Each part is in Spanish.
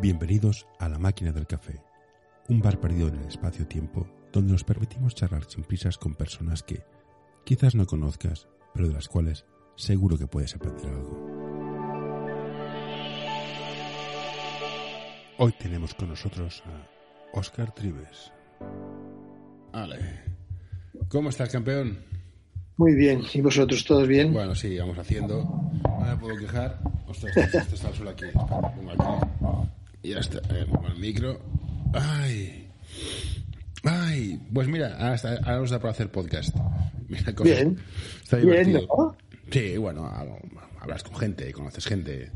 Bienvenidos a La Máquina del Café, un bar perdido en el espacio-tiempo donde nos permitimos charlar sin prisas con personas que quizás no conozcas, pero de las cuales seguro que puedes aprender algo. Hoy tenemos con nosotros a Oscar Tribes. Vale. ¿Cómo estás, campeón? Muy bien. ¿Y vosotros todos bien? Bueno, sí, vamos haciendo. No me puedo quejar. Ostras, este está el aquí. Pongo aquí. Y ya está. Eh, el micro. ¡Ay! ¡Ay! Pues mira, ahora, está- ahora nos da para hacer podcast. Mira, cosa- Bien. Está Bien. ¿no? Sí, bueno, hablas con gente, conoces gente.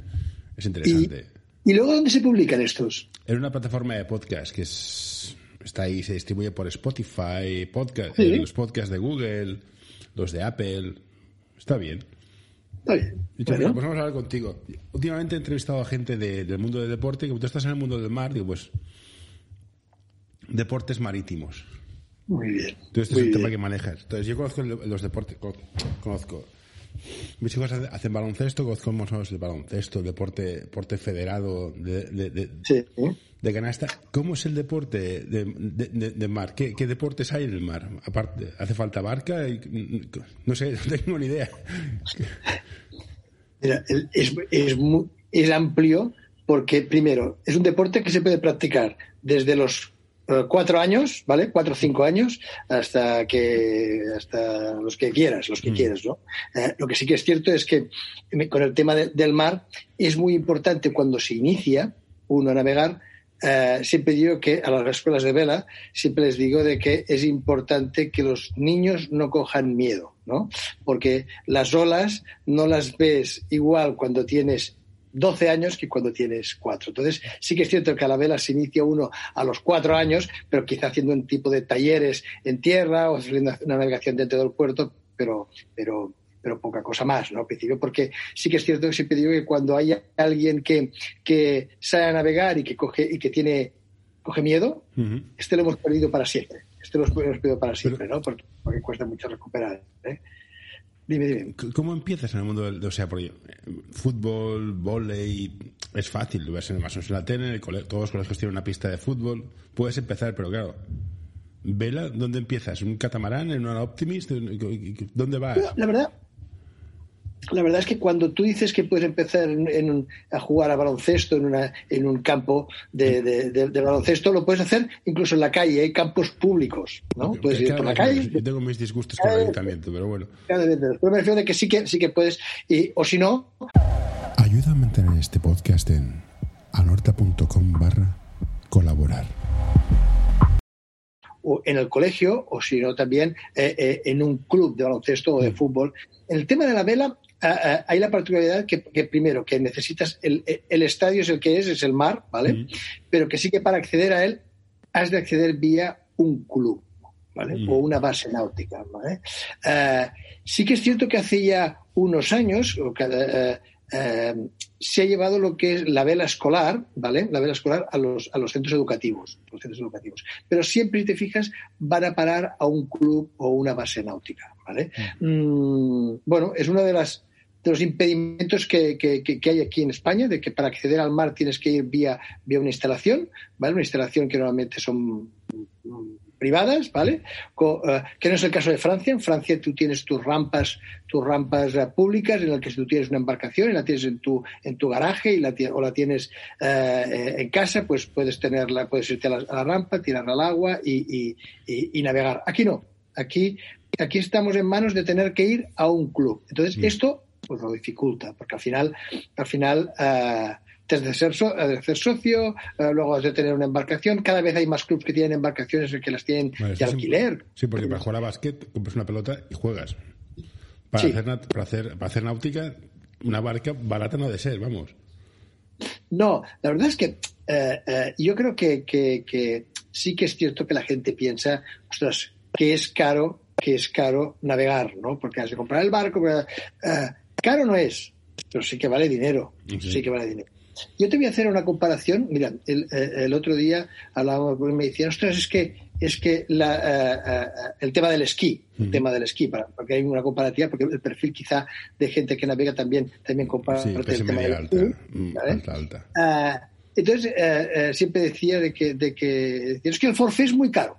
Es interesante. ¿Y luego dónde se publican estos? En una plataforma de podcast que es, está ahí, se distribuye por Spotify, podcast, Sí. eh, los podcasts de Google, los de Apple. Está bien. Está bien. Bueno, mira, pues vamos a hablar contigo. Últimamente he entrevistado a gente de- del mundo del deporte, y como tú estás en el mundo del mar, digo, pues deportes marítimos. muy bien. Entonces, este muy es el tema que manejas. Entonces, yo conozco los deportes, co- conozco. Mis hijos hace- hacen baloncesto, conozco menos el baloncesto, el deporte, deporte federado de, de- de- Sí. De canasta. ¿Cómo es el deporte de, de- de- de mar? ¿Qué, qué deportes hay en el mar? Aparte, ¿hace falta barca? No sé, no tengo ni idea. Mira, es, es, mu- es amplio porque, primero, es un deporte que se puede practicar desde los eh, cuatro años, ¿vale? Cuatro o cinco años, hasta que hasta los que quieras, los que Mm. quieras, ¿no? Eh, lo que sí que es cierto es que me- con el tema de- del mar es muy importante cuando se inicia uno a navegar. Eh, siempre digo que a las escuelas de vela siempre les digo de que es importante que los niños no cojan miedo, ¿no? Porque las olas no las ves igual cuando tienes 12 años que cuando tienes 4. Entonces, sí que es cierto que a la vela se inicia uno a los 4 años, pero quizá haciendo un tipo de talleres en tierra o haciendo una navegación dentro del puerto, pero, pero, pero poca cosa más, ¿no? Al principio, porque sí que es cierto que siempre digo que cuando hay alguien que, que sabe a navegar y que coge y que tiene coge miedo, este lo hemos perdido para siempre. Este lo hemos perdido para siempre, ¿no? Porque, porque cuesta mucho recuperar. ¿eh? Dime, dime. ¿Cómo empiezas en el mundo del, o sea, porque eh, fútbol, volei, es fácil, lo ves en, o menos en la tele, en el cole- todos los colegios tienen una pista de fútbol, puedes empezar, pero claro, vela, ¿dónde empiezas? ¿Un catamarán, en una Optimist? ¿Dónde vas? La verdad, la verdad es que cuando tú dices que puedes empezar en, en a jugar a baloncesto en, una, en un campo de, de- de- de baloncesto, lo puedes hacer incluso en la calle, hay campos públicos, ¿no? Puedes ir por la calle, Yo tengo mis disgustos con el ayuntamiento, pero bueno. Pero me refiero de que sí que, sí que puedes, y, o si no, Ayuda a mantener este podcast en anorta.com barra colaborar. o en el colegio, o si no también eh, eh, en un club de baloncesto Mm. o de fútbol. En el tema de la vela, ah, ah, hay la particularidad que, que primero, que necesitas, el, el estadio es el que es, es el mar, ¿vale? Mm. Pero que sí que para acceder a él has de acceder vía un club, ¿vale? Mm. O una base náutica, ¿vale? Ah, sí que es cierto que hace ya unos años, o cada, eh, eh, se ha llevado lo que es la vela escolar, ¿vale? La vela escolar a los, a los centros educativos, los centros educativos. Pero siempre, si te fijas, van a parar a un club o una base náutica, ¿vale? Mm, bueno, es uno de las de los impedimentos que, que- que- hay aquí en España, de que para acceder al mar tienes que ir vía, vía una instalación, ¿vale? Una instalación que normalmente son mm, privadas, ¿vale? Co- eh, que no es el caso de Francia. En Francia tú tienes tus rampas, tus rampas eh, públicas en las que tú tienes una embarcación y la tienes en tu, en tu garaje y la, o la tienes eh, en casa, pues puedes tenerla, puedes irte a la, a la rampa, tirarla al agua y, y- y- y navegar. Aquí no. Aquí, aquí estamos en manos de tener que ir a un club. Entonces, Mm. esto pues lo dificulta, porque al final, al final eh, te has de ser, so- has de ser socio, eh, luego has de tener una embarcación. Cada vez hay más clubes que tienen embarcaciones que las tienen de un- alquiler. Sí, porque para jugar a básquet compras una pelota y juegas. Para, Sí. hacer, para, hacer, para hacer náutica, una barca barata no ha de ser, vamos. No, la verdad es que eh, eh, yo creo que, que- que sí que es cierto que la gente piensa, ostras, que es caro, que es caro navegar, ¿no? Porque has de comprar el barco. pero, eh, caro no es, pero sí que vale dinero. Sí. Sí que vale dinero. Yo te voy a hacer una comparación. Mira, el, eh, el otro día hablábamos, me decían, ostras, es que es que la, eh, el tema del esquí, el tema del esquí, para, porque hay una comparativa, porque el perfil quizá de gente que navega también, también comparte Sí, el clase tema del alta. esquí, mm, ¿vale? alta, alta. Ah, Entonces, siempre decía de que, de que, es que el forfait es muy caro.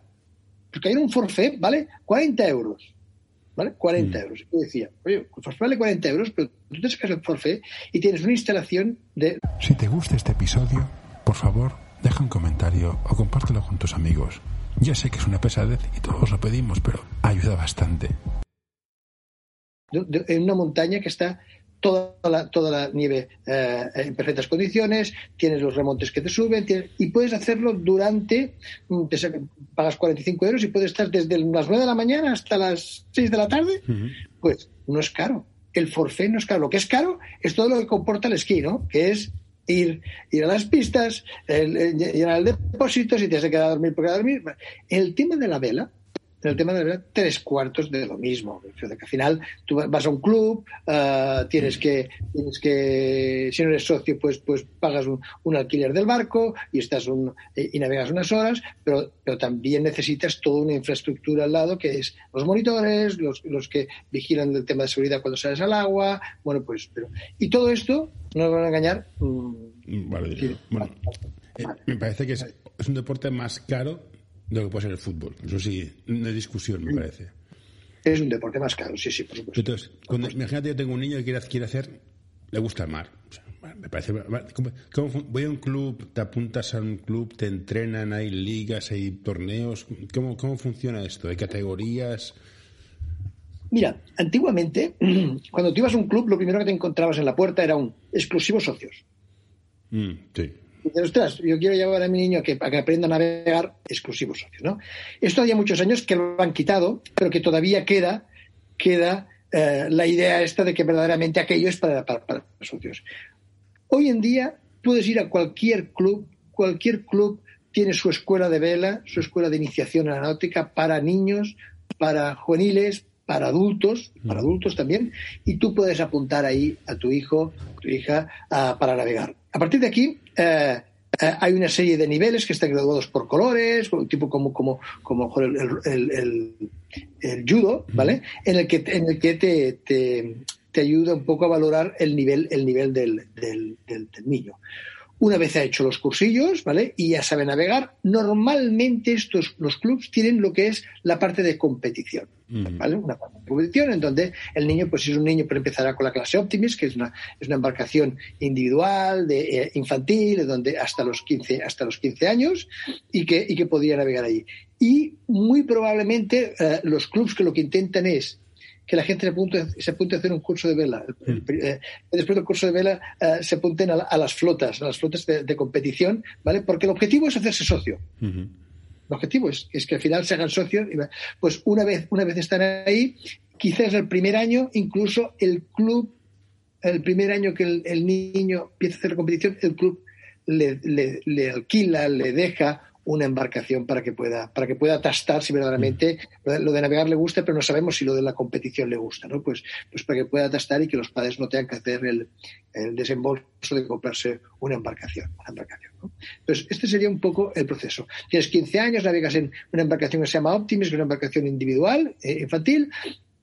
Porque hay un forfait, ¿vale? 40 euros. ¿Vale? 40 mm. euros. Yo decía, oye, el forfait vale 40 euros, pero tú te sacas el forfait y tienes una instalación de... Si te gusta este episodio, por favor, deja un comentario o compártelo con tus amigos. Ya sé que es una pesadez y todos lo pedimos, pero ayuda bastante. en una montaña que está toda la, toda la nieve eh, en perfectas condiciones, tienes los remontes que te suben y puedes hacerlo durante, mm, te pagas 45 euros y puedes estar desde las 9 de la mañana hasta las 6 de la tarde, pues no es caro. El forfait no es caro. Lo que es caro es todo lo que comporta el esquí, ¿no? Que es ir, ir a las pistas, ir al depósito, si te has quedado a dormir, porque a dormir. El tema de la vela, en el tema de la tres cuartos de lo mismo. que al final tú vas a un club, uh, tienes, que, tienes que, si no eres socio, pues, pues pagas un, un alquiler del barco y, estás un, y navegas unas horas, pero, pero también necesitas toda una infraestructura al lado que es los monitores, los, los que vigilan el tema de seguridad cuando sales al agua, bueno, pues, pero, y todo esto, no nos van a engañar. Mm, vale, bueno, eh, me parece que es, es un deporte más caro de lo que puede ser el fútbol. Eso sí, no hay discusión, me parece. Es un deporte más caro, sí, sí, por supuesto. Entonces, cuando, imagínate, yo tengo un niño que quiere, quiere hacer, le gusta el mar. me parece. voy a un club, te apuntas a un club, te entrenan, hay ligas, hay torneos. ¿Cómo, cómo funciona esto? ¿Hay categorías? Mira, antiguamente, cuando tú ibas a un club, lo primero que te encontrabas en la puerta era un exclusivo socios. Mm, sí yo quiero llevar a mi niño a que, aprenda a navegar exclusivos socios, ¿no? Esto había muchos años que lo han quitado, pero que todavía queda, queda eh, la idea esta de que verdaderamente aquello es para, para, socios. Hoy en día puedes ir a cualquier club, cualquier club tiene su escuela de vela, su escuela de iniciación a la náutica para niños, para juveniles, para adultos, para adultos también, y tú puedes apuntar ahí a tu hijo, tu hija, para navegar. A partir de aquí, eh, eh, hay una serie de niveles que están graduados por colores, tipo como, como, como el, judo, ¿vale? En el que, en el que te, te, ayuda un poco a valorar el nivel, el nivel del, del, del niño. Una vez ha hecho los cursillos, ¿vale? Y ya sabe navegar, normalmente estos, los clubs tienen lo que es la parte de competición, ¿vale? Una competición en donde el niño, pues si es un niño, pero empezará con la clase Optimist, que es una, es una embarcación individual, de, eh, infantil, donde hasta los 15, hasta los 15 años, y que, y que podría navegar allí. Y muy probablemente eh, los clubs que lo que intentan es que la gente se apunte, se apunte a hacer un curso de vela. Eh, después del curso de vela eh, se apunten a, las flotas, a las flotas de, competición, ¿vale? Porque el objetivo es hacerse socio. El objetivo es, es, que al final se hagan socios. Pues una vez, una vez están ahí, quizás el primer año, incluso el club, el primer año que el, niño empieza a hacer la competición, el club le, le alquila, le deja una embarcación para que pueda para que pueda tastar si verdaderamente lo de navegar le gusta pero no sabemos si lo de la competición le gusta no pues pues para que pueda tastar y que los padres no tengan que hacer el, desembolso de comprarse una embarcación una embarcación entonces este sería un poco el proceso tienes 15 años navegas en una embarcación que se llama Optimis que es una embarcación individual eh, infantil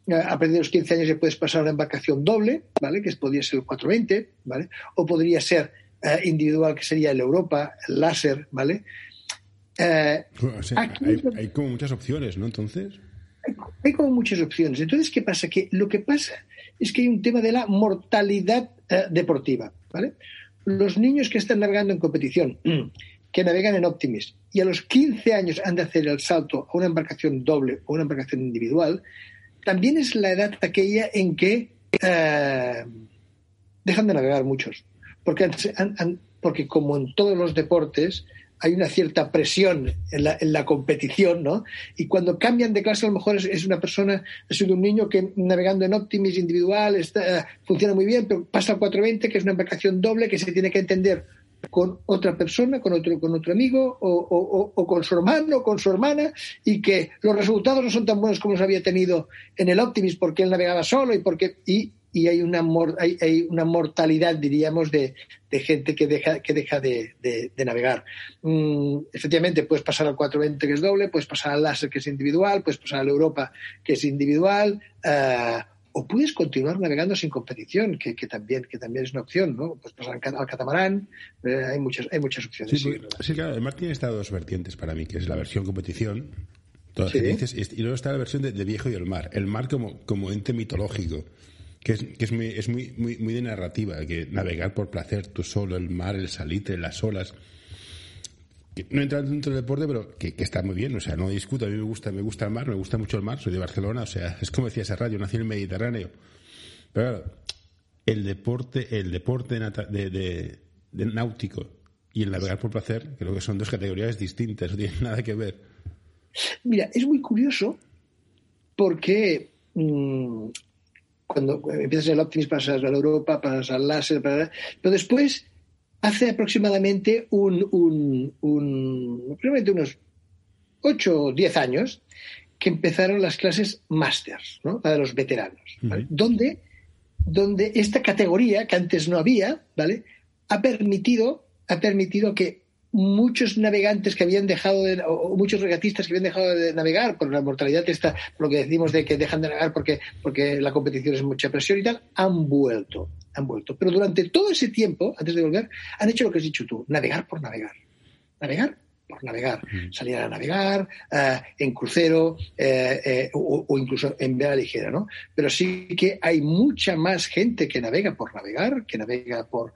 a partir de los 15 años ya puedes pasar a una embarcación doble, ¿vale? Que podría ser el 420, ¿vale? O podría ser eh, individual, que sería el Europa, el láser, ¿vale? Eh, hay, como muchas opciones, ¿no? Entonces. Hay, como muchas opciones. Entonces, ¿qué pasa? Que lo que pasa es que hay un tema de la mortalidad eh, deportiva, ¿vale? Los niños que están navegando en competición, que navegan en Optimis, y a los 15 años han de hacer el salto a una embarcación doble o una embarcación individual, también es la edad aquella en que eh, dejan de navegar muchos. Porque, porque como en todos los deportes, hay una cierta presión en la, en la, competición, ¿no? Y cuando cambian de clase, a lo mejor es, una persona, es un niño que navegando en Optimis individual está, funciona muy bien, pero pasa al 420, que es una embarcación doble que se tiene que entender con otra persona, con otro, con otro amigo, o, o, o, con su hermano, o con su hermana, y que los resultados no son tan buenos como los había tenido en el Optimis porque él navegaba solo y porque y y hay una, hay, hay una mortalidad, diríamos, de, de, gente que deja, que deja de, de, navegar. Mm, efectivamente, puedes pasar al 420 que es doble, puedes pasar al láser que es individual, puedes pasar al Europa que es individual, uh, o puedes continuar navegando sin competición, que, también, que también es una opción, ¿no? Pues pasar al catamarán, eh, hay, muchas, hay muchas opciones. Sí, claro, el mar tiene estas dos vertientes para mí, que es la versión competición, todas dices, y luego está la versión de, viejo y el mar. El mar como, como ente mitológico, que es, que es, muy, es muy, muy, muy de narrativa, que navegar por placer, tú solo, el mar, el salitre, las olas no entra dentro del deporte, pero que, está muy bien, o sea, no discuto, a mí me gusta, me gusta el mar, me gusta mucho el mar, soy de Barcelona, o sea, es como decía esa radio, nací en el Mediterráneo. Pero claro, el deporte, el deporte de, náutico y el navegar por placer, creo que son dos categorías distintas, no tienen nada que ver. Mira, es muy curioso porque mm, cuando empiezas el Optimis pasas a la Europa, pasas al láser, pero después hace aproximadamente un, un, unos 8 o 10 años que empezaron las clases másters, ¿no? de los veteranos, donde, donde esta categoría que antes no había, ¿vale? Ha permitido, ha permitido que muchos navegantes que habían dejado de, o muchos regatistas que habían dejado de navegar por la mortalidad esta, lo que decimos de que dejan de navegar porque, porque la competición es mucha presión y tal, han vuelto, han vuelto. Pero durante todo ese tiempo, antes de volver, han hecho lo que has dicho tú, navegar por navegar. Navegar por navegar, salir a navegar eh, en crucero eh, eh, o, incluso en vela ligera, ¿no? Pero sí que hay mucha más gente que navega por navegar, que navega por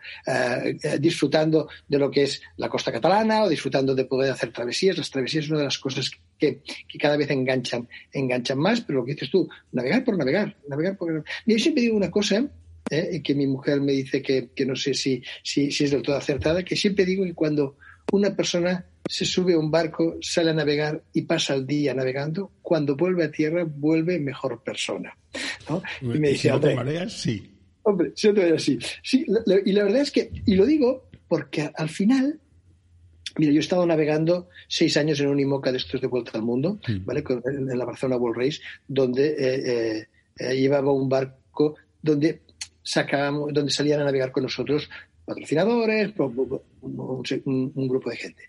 disfrutando de lo que es la costa catalana o disfrutando de poder hacer travesías. Las travesías es una de las cosas que, cada vez enganchan, enganchan más, pero lo que dices tú, navegar por navegar, navegar por Yo siempre digo una cosa, que mi mujer me dice que, que no sé si, si, si es del todo acertada, que siempre digo que cuando una persona se sube a un barco, sale a navegar y pasa el día navegando, cuando vuelve a tierra vuelve mejor persona. Y me dice, si mareas, sí. Hombre, si no sí. sí y la verdad es que, y lo digo porque al final, mira, yo he estado navegando seis años en un IMOCA de estos de vuelta al mundo, mm. ¿vale? en la Barcelona World Race, donde eh, eh, eh, llevaba un barco donde sacábamos, donde salían a navegar con nosotros patrocinadores, un, grupo de gente.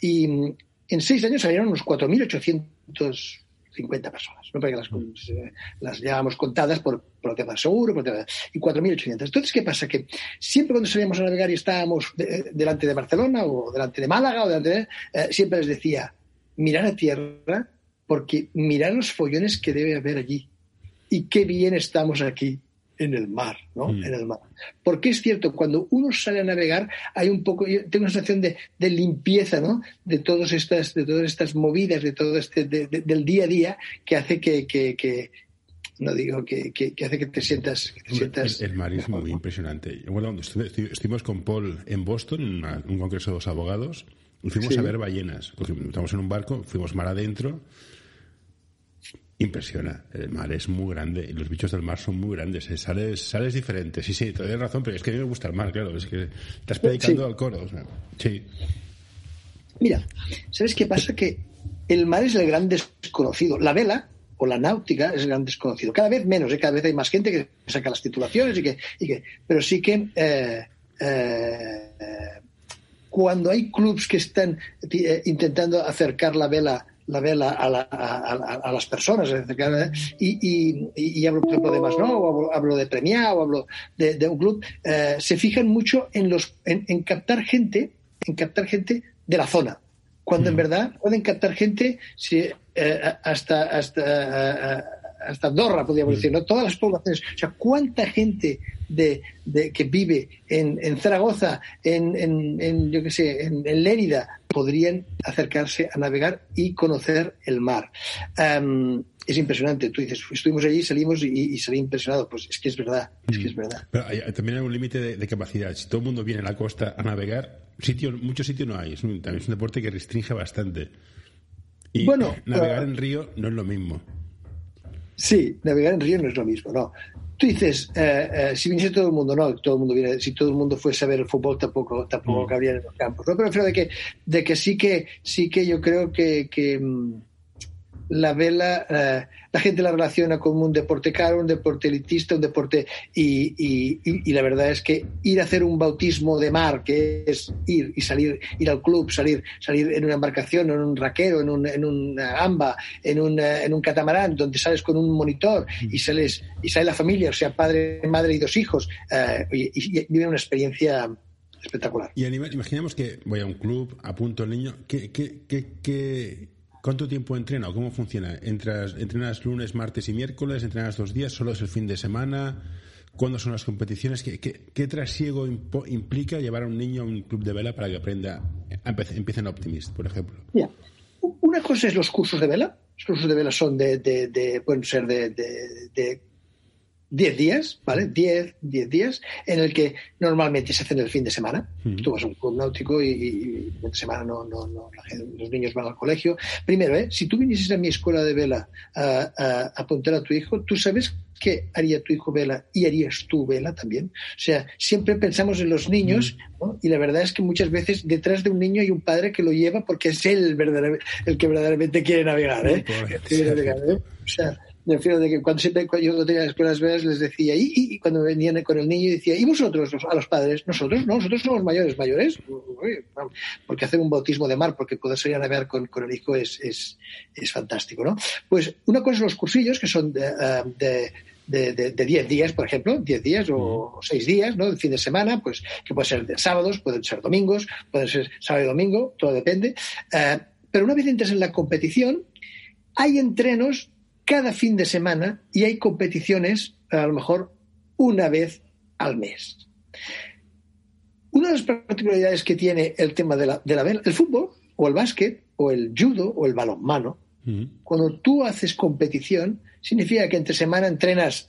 Y mm, en seis años salieron unos 4.850 personas, ¿no? porque las, las llevábamos contadas por, por el tema del seguro, por y 4.800. Entonces, ¿qué pasa? Que siempre cuando salíamos a navegar y estábamos delante de Barcelona o delante de Málaga, o delante de, eh, siempre les decía, mirar a tierra, porque mirar los follones que debe haber allí. Y qué bien estamos aquí en el mar, ¿no? Mm. En el mar. Porque es cierto, cuando uno sale a navegar, hay un poco, yo tengo una sensación de, limpieza, ¿no? De todas estas, de todas estas movidas, de todo este, del día a día, que hace que, no digo que, hace que te sientas, el, mar es muy impresionante bueno estuvimos con Paul en Boston en un congreso de los abogados y fuimos a ver ballenas estamos en un barco fuimos mar adentro impresiona. El mar es muy grande y los bichos del mar son muy grandes. Eh, sales, sales diferente. Sí, sí, tienes razón, pero es que a mí me gusta el mar, claro. Es que estás predicando al coro. sí. Mira, ¿sabes qué pasa? Que el mar es el gran desconocido. La vela o la náutica es el gran desconocido. Cada vez menos, ¿eh? cada vez hay más gente que saca las titulaciones y que, y que pero sí que eh, cuando hay clubs que están intentando acercar la vela la vela a, a, las personas. Y, y, hablo, por ejemplo, de más, ¿no? hablo, de Premia o hablo de, un club. Eh, se fijan mucho en, los, en, captar gente, en captar gente de la zona. Cuando en mm. verdad pueden captar gente si, eh, hasta, hasta, eh, hasta Andorra, podríamos mm. decir, ¿no? Todas las poblaciones. O sea, ¿cuánta gente de, que vive en, en Zaragoza, en, en, yo qué sé, en, Lérida, podrían acercarse a navegar y conocer el mar. es impresionante. Tú dices, estuvimos allí, salimos y, salí impresionado. Pues es que es verdad, es que es verdad. Pero también hay un límite de, capacidad. Si todo el mundo viene a la costa a navegar, sitio, muchos sitios no hay. Es un, también es un deporte que restringe bastante. Y bueno, navegar en río no es lo mismo. Sí, navegar en río no es lo mismo, no. Tú dices, eh, eh, si viniese todo el mundo, no, todo el mundo viene, si todo el mundo fuese a ver el fútbol tampoco, tampoco mm. cabría en los campos. ¿no? Pero creo de que, de que sí que, sí que yo creo que, que, mm, la vela, eh, la gente la relaciona como un deporte caro, un deporte elitista, un deporte. Y, y, la verdad es que ir a hacer un bautismo de mar, que es ir y salir, ir al club, salir, salir en una embarcación, en un raquero, en, un, en una gamba, en un, en un catamarán, donde sales con un monitor y sales y sale la familia, o sea, padre, madre y dos hijos, eh, y, y vive una experiencia espectacular. Y imaginemos que voy a un club, apunto al niño, ¿qué, qué, qué, qué ¿Cuánto tiempo entrena o cómo funciona? ¿Entras, ¿Entrenas lunes, martes y miércoles? ¿Entrenas dos días? ¿Solo es el fin de semana? ¿Cuándo son las competiciones? ¿Qué, qué, trasiego implica llevar a un niño a un club de vela para que aprenda, empiece en Optimist, por ejemplo? Una cosa es los cursos de vela. Los cursos de vela son de, de, pueden ser de, de 10 días, ¿vale? 10, 10 días, en el que normalmente se hacen el fin de semana. Tú vas a un club náutico y, y, fin de semana no, no, no los niños van al colegio. Primero, ¿eh? si tú vinieses a mi escuela de vela a, a, apuntar a tu hijo, tú sabes qué haría tu hijo vela y harías tú vela también. O sea, siempre pensamos en los niños y la verdad es que muchas veces detrás de un niño hay un padre que lo lleva porque es él el, el que verdaderamente quiere navegar. ¿eh? Quiere navegar ¿eh? O sea, me refiero de que cuando siempre yo tenía escuelas veras les decía, y, cuando venían con el niño decía, ¿y vosotros, a los padres? Nosotros, no, nosotros somos mayores, mayores, porque hacer un bautismo de mar, porque poder salir a navegar con, con el hijo es, es, es, fantástico, ¿no? Pues una cosa son los cursillos, que son de, eh, de de 10 días, por ejemplo, 10 días o 6 días, ¿no? El fin de semana, pues que puede ser de sábados, pueden ser domingos, pueden ser sábado y domingo, todo depende. Eh, pero una vez entres en la competición, hay entrenos cada fin de semana y hay competiciones a lo mejor una vez al mes. Una de las particularidades que tiene el tema de la, de la el fútbol o el básquet o el judo o el balonmano, cuando tú haces competición, significa que entre semana entrenas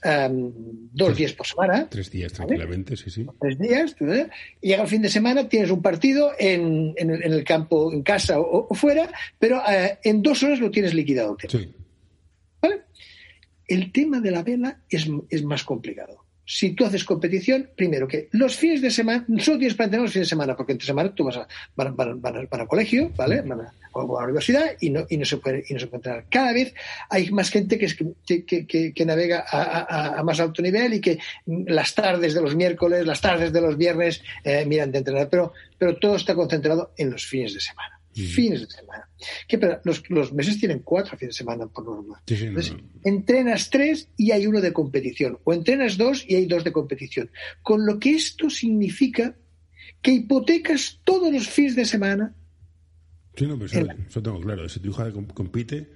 dos días por semana. Tres días, tranquilamente, sí, sí. Tres días, ¿eh? y llega el fin de semana, tienes un partido en, en, el, campo, en casa o, fuera, pero eh, en dos horas lo tienes liquidado. Sí. El tema de la vela es, más complicado. Si tú haces competición, primero que los fines de semana, solo tienes para entrenar los fines de semana, porque entre semana tú vas a, van, a, colegio, ¿vale? Van a, la universidad y no, y no se puede, y no se puede entrenar. Cada vez hay más gente que, que, que, navega a, más alto nivel y que las tardes de los miércoles, las tardes de los viernes eh, miran de entrenar, pero, pero todo está concentrado en los fines de semana fines de semana. Que, los, meses tienen cuatro fines de semana por norma. entrenas tres y hay uno de competición. O entrenas dos y hay dos de competición. Con lo que esto significa que hipotecas todos los fines de semana. Sí, no, pero eso, tengo claro. Si tu hija compite,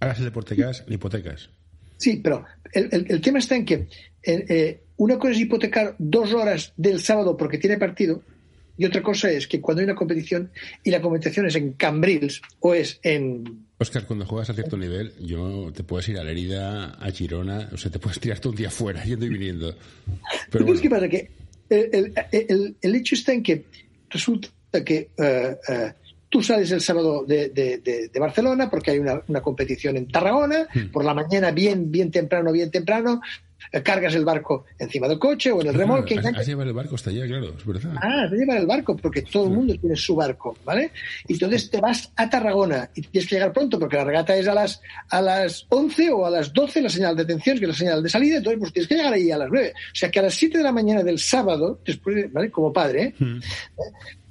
hagas el deporte que hagas, le hipotecas. Sí, pero el, tema está en que eh, eh, una cosa es hipotecar dos horas del sábado porque tiene partido y otra cosa es que cuando hay una competición y la competición es en Cambrils o es en... Oscar, cuando juegas a cierto nivel, yo te puedes ir a la herida, a Girona, o sea, te puedes tirarte un día fuera yendo y viniendo. Pero bueno. ¿Qué pasa? Que el, hecho está en que resulta que eh, eh, tú sales el sábado de, Barcelona porque hay una, competición en Tarragona, hmm. por la mañana bien, bien temprano, bien temprano, cargas el barco encima del coche o en el remolque. Has, llevar el barco hasta allá, claro, es verdad. Ah, has llevar el barco porque todo el mundo tiene su barco, ¿vale? Y entonces te vas a Tarragona y tienes que llegar pronto porque la regata es a las, a las 11 o a las 12 la señal de atención, que es la señal de salida, entonces pues tienes que llegar ahí a las 9. O sea que a las 7 de la mañana del sábado, después, ¿vale? Como padre, ¿eh? Hmm.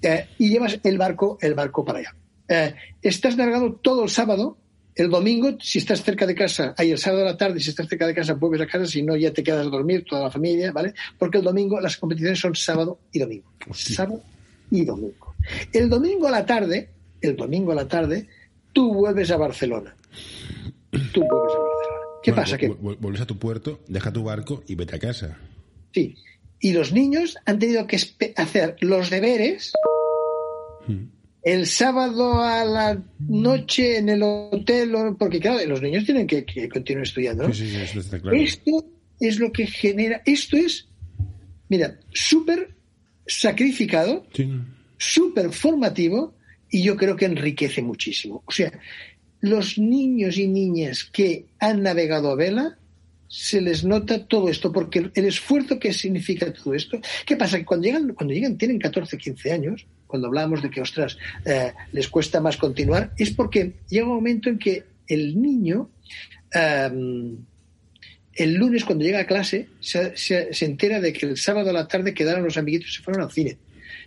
¿eh? y llevas el barco, el barco para allá. Eh, estás navegando todo el sábado el domingo, si estás cerca de casa, hay el sábado de la tarde, si estás cerca de casa, vuelves a casa, si no, ya te quedas a dormir, toda la familia, ¿vale? Porque el domingo, las competiciones son sábado y domingo. Sábado y domingo. El domingo a la tarde, el domingo a la tarde, tú vuelves a Barcelona. Tú vuelves a Barcelona. ¿Qué pasa? Que vuelves a tu puerto, deja tu barco y vete a casa. Sí. Y los niños han tenido que hacer los deberes. Hmm el sábado a la noche en el hotel, porque claro, los niños tienen que, continuar estudiando. Esto es lo que genera, esto es, mira, súper sacrificado, súper formativo y yo creo que enriquece muchísimo. O sea, los niños y niñas que han navegado a vela, se les nota todo esto, porque el esfuerzo que significa todo esto, ¿qué pasa? Que cuando llegan, cuando llegan tienen 14, 15 años, cuando hablábamos de que, ostras, eh, les cuesta más continuar, es porque llega un momento en que el niño, em, el lunes cuando llega a clase, se, se, entera de que el sábado a la tarde quedaron los amiguitos y se fueron al cine.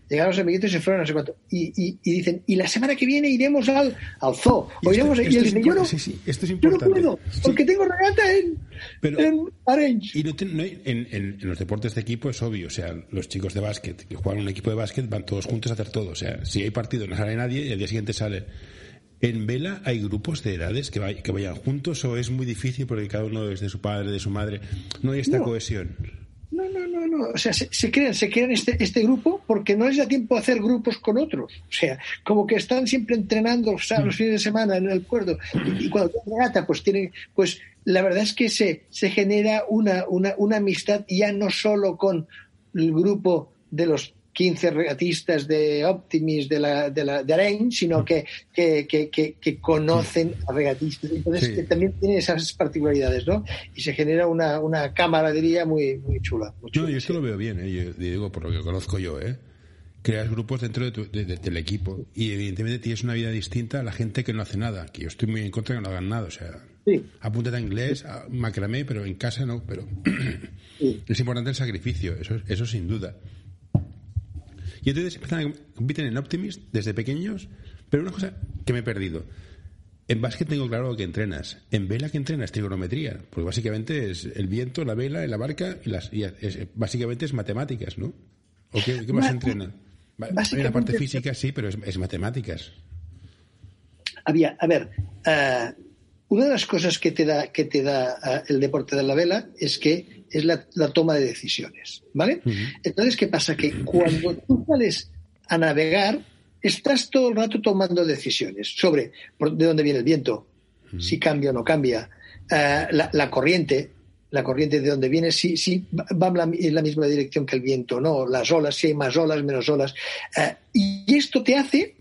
Llegaron los amiguitos y se fueron a no sé cuánto. Y, y, y, dicen, y la semana que viene iremos al, al zoo. O iremos, y él dice, yo no, sí, sí, esto es importante. yo no puedo, porque tengo regata en, Pero, en Orange. Y no, no en, en, en, los deportes de equipo es obvio. O sea, los chicos de básquet que juegan un equipo de básquet van todos juntos a hacer todo. O sea, si hay partido no sale nadie y al día siguiente sale. ¿En Vela hay grupos de edades que, vay, que vayan juntos o es muy difícil porque cada uno es de su padre, de su madre? No hay esta No. cohesión. No, no, no, no. O sea, se, se crean, se crean este, este grupo porque no les da tiempo a hacer grupos con otros. O sea, como que están siempre entrenando o sea, los fines de semana en el puerto. Y, y cuando tienen regata, pues tienen, pues la verdad es que se, se genera una, una, una amistad ya no solo con el grupo de los 15 regatistas de Optimis de la de, la, de Arenys, sino que, que, que, conocen a regatistas. Entonces, Sí. que también tiene esas particularidades, ¿no? Y se genera una, una camaradería muy, muy chula. Muy No, yo esto sí. lo veo bien, ¿eh? yo digo por lo que conozco yo, ¿eh? Creas grupos dentro de tu- de- de- del equipo y evidentemente tienes una vida distinta a la gente que no hace nada, que yo estoy muy en contra de que no hagan nada, o sea, Sí. apúntate a inglés, a macramé, pero en casa no, pero Sí. es importante el sacrificio, eso, eso sin duda. Y entonces empiezan a compiten en Optimist desde pequeños, pero una cosa que me he perdido. En básquet tengo claro que entrenas. En vela que entrenas trigonometría, porque básicamente es el viento, la vela, la barca y las y es- básicamente es matemáticas, ¿no? ¿O qué, qué más entrena? Una básicamente- parte física, sí, pero es, es matemáticas. Había, a ver, eh, una de las cosas que te da, que te da eh, el deporte de la vela es que es la, la toma de decisiones, ¿vale? Entonces, ¿qué pasa? Que cuando tú sales a navegar, estás todo el rato tomando decisiones sobre por- de dónde viene el viento, si cambia o no cambia, eh, la, la corriente, la corriente de dónde viene, si, si va en la, en la misma dirección que el viento o no, las olas, si hay más olas, menos olas. Eh, y esto te hace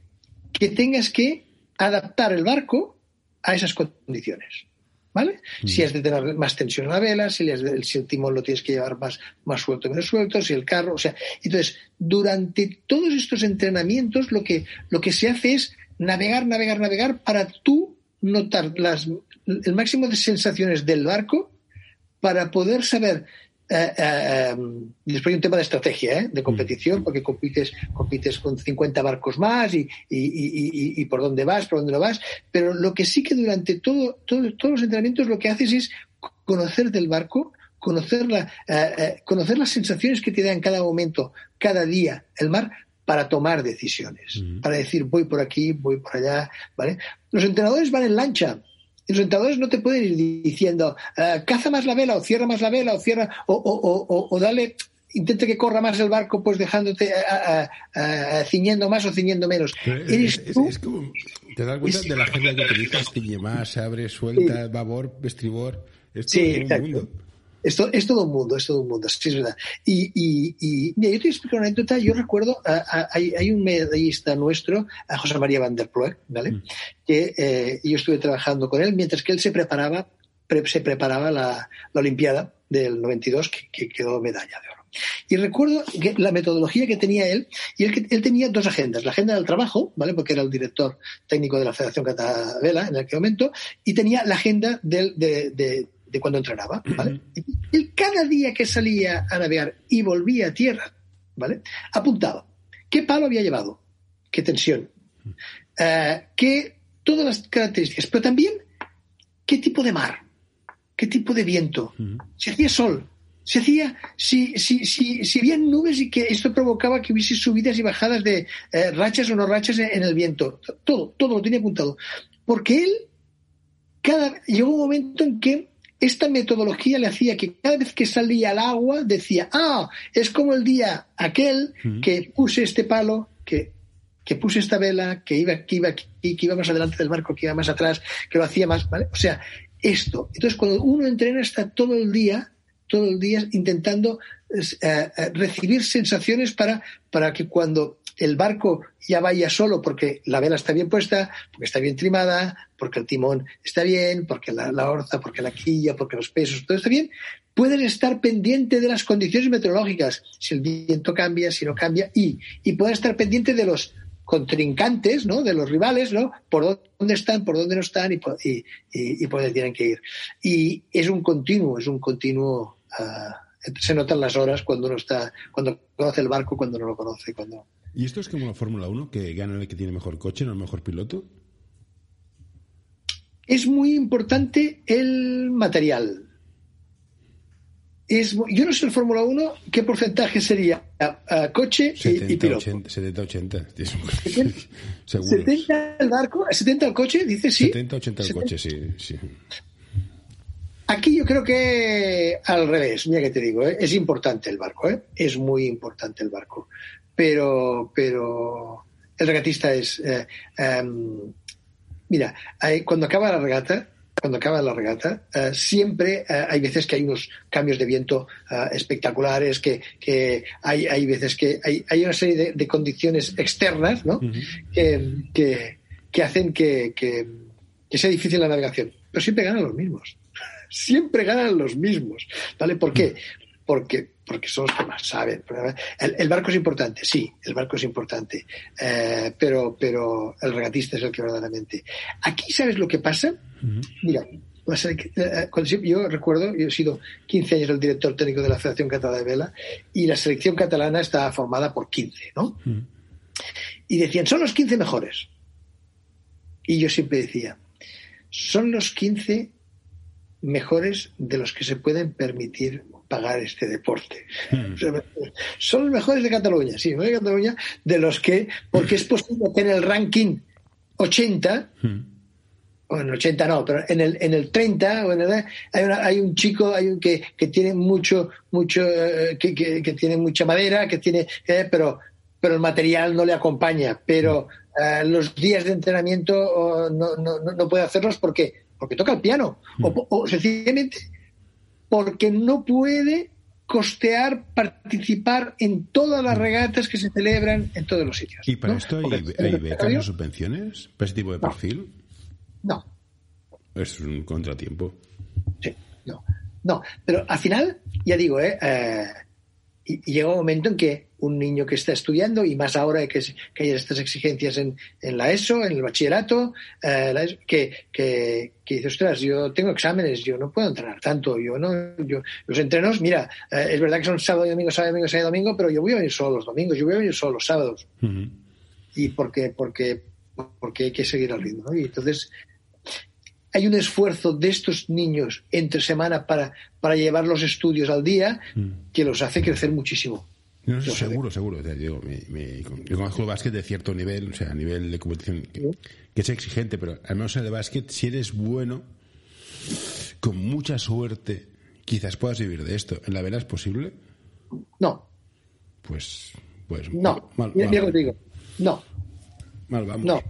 que tengas que adaptar el barco a esas condiciones. ¿Vale? Si has de tener más tensión en la vela, si, le has de- si el timón lo tienes que llevar más, más suelto menos suelto, si el carro, o sea, entonces, durante todos estos entrenamientos lo que, lo que se hace es navegar, navegar, navegar para tú notar las, el máximo de sensaciones del barco para poder saber eh, eh, em, después hay un tema de estrategia, ¿eh? de competición, porque compites, compites con 50 barcos más y, y, y- y- y por dónde vas, por dónde no vas. Pero lo que sí que durante todo, todo- todos los entrenamientos lo que haces es conocer del barco, conocer, la, eh, eh, conocer las sensaciones que te da en cada momento, cada día, el mar, para tomar decisiones. Para decir, voy por aquí, voy por allá. ¿vale? Los entrenadores van en lancha. Y los entrenadores no te pueden ir diciendo, eh, caza más la vela, o cierra más la vela, o cierra, o, o, o, o- dale, intenta que corra más el barco, pues dejándote, eh, eh, eh, ciñendo más o ciñendo menos. Es, Eres es- tú, es como, ¿Te das cuenta Es- de la gente que utilizas? Tiñe más, abre, suelta, babor, estribor. Es Sí, exacto. mundo. Es, to- es todo un mundo, es todo un mundo, sí, es verdad. Y, y, y mira, yo te voy a explicar una anécdota. Yo recuerdo, a- a- hay, hay un medallista nuestro, a José María Van der Ploeg, ¿vale? Que eh, yo estuve trabajando con él mientras que él se preparaba, pre- se preparaba la, la Olimpiada del 92, que, que quedó medalla de oro. Y recuerdo que la metodología que tenía él, y que él tenía dos agendas, la agenda del trabajo, ¿vale? Porque era el director técnico de la Federación Catavela en aquel momento, y tenía la agenda del, de, de- de cuando entrenaba, ¿vale? Y cada día que salía a navegar y volvía a tierra, ¿vale? Apuntaba qué palo había llevado, qué tensión, eh, qué todas las características, pero también qué tipo de mar, qué tipo de viento, si hacía sol, si hacía, si, si, si, si había nubes y que esto provocaba que hubiese subidas y bajadas de eh, rachas o no rachas en, en el viento, todo, todo lo tenía apuntado, porque él cada, llegó un momento en que esta metodología le hacía que cada vez que salía al agua decía, ah, es como el día aquel que puse este palo, que, que puse esta vela, que iba, que iba aquí, que iba más adelante del barco, que iba más atrás, que lo hacía más, ¿vale? O sea, esto. Entonces, cuando uno entrena está todo el día, todo el día intentando eh, eh, recibir sensaciones para, para que cuando el barco ya vaya solo porque la vela está bien puesta, porque está bien trimada, porque el timón está bien, porque la, la orza, porque la quilla, porque los pesos, todo está bien, puedes estar pendiente de las condiciones meteorológicas, si el viento cambia, si no cambia, y, y puedes estar pendiente de los contrincantes, ¿no? De los rivales, ¿no? Por dónde están, por dónde no están y, por dónde tienen que ir. Y es un continuo, es un continuo. Uh, se notan las horas cuando uno está, cuando conoce el barco, cuando no lo conoce, cuando. ¿Y esto es como la Fórmula 1, que gana el que tiene mejor coche, no el mejor piloto? Es muy importante el material yo no sé el Fórmula 1 qué porcentaje sería coche y, piloto. 70-80. 70 el barco, 70 el coche, dice sí. 70-80 el coche, sí, sí. Aquí yo creo que al revés, mira que te digo, ¿eh? es importante el barco, ¿eh? es muy importante el barco. Pero, pero el regatista es. Eh, em, mira, cuando acaba la regata, cuando acaba la regata, eh, siempre eh, hay veces que hay unos cambios de viento espectaculares, que, que hay, hay, veces que hay, hay una serie de, condiciones externas ¿no? que, que, que, hacen que, que, sea difícil la navegación. Pero siempre ganan los mismos. siempre ganan los mismos. ¿Vale? ¿Por qué? Porque, porque son los que más saben. El, barco es importante, sí, el barco es importante, pero, pero el regatista es el que verdaderamente. Aquí, ¿sabes lo que pasa? Mira, eh, yo recuerdo, yo he sido 15 años el director técnico de la Federación Catalana de Vela y la selección catalana está formada por 15, ¿no? Y decían, son los 15 mejores. Y yo siempre decía, son los 15 mejores de los que se pueden permitir pagar este deporte. son los mejores de Cataluña, sí, de Cataluña, de los que, porque es posible tener el ranking 80 o en el 80 no, pero en el, en el 30 o en el, hay, hay un chico hay un que, que tiene mucho, mucho eh, que, que, tiene mucha madera, que tiene, eh, pero, pero el material no le acompaña. Pero eh, los días de entrenamiento no, no, no, puede hacerlos porque, porque toca el piano. O, mm. o, sencillamente porque no puede costear participar en todas las regatas que se celebran en todos los sitios. ¿Y para esto hay, hay becas o subvenciones? ¿Para ese tipo de perfil? No. Es un contratiempo. Sí, no. No, pero al final, ya digo, ¿eh? eh y, llega un momento en que un niño que está estudiando, y más ahora que, que hay estas exigencias en, en, la ESO, en el bachillerato, eh, que, que, que, dice, ostras, yo tengo exámenes, yo no puedo entrenar tanto, yo no, yo, los entrenos, mira, eh, es verdad que son sábado y domingo, sábado y domingo, sábado y domingo, pero yo voy a venir solo los domingos, yo voy a venir solo los sábados. Y porque, porque, porque hay que seguir al ritmo, ¿no? Y entonces, hay un esfuerzo de estos niños entre semana para, para llevar los estudios al día mm. que los hace crecer muchísimo. seguro, seguro. yo conozco el básquet de cierto nivel, o sea, a nivel de competición, que, es exigente, pero al menos en el básquet, si eres bueno, con mucha suerte, quizás puedas vivir de esto. ¿En la vela es posible? No. Pues, pues no. Mal, digo, no. Mal vamos. No,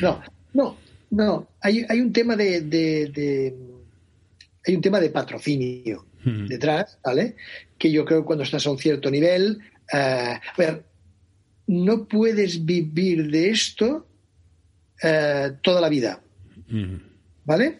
no, no. No, hay, hay un tema de, hay un tema de patrocinio hmm. detrás, ¿vale? Que yo creo que cuando estás a un cierto nivel, eh, a ver, no puedes vivir de esto eh, toda la vida, hmm. ¿vale?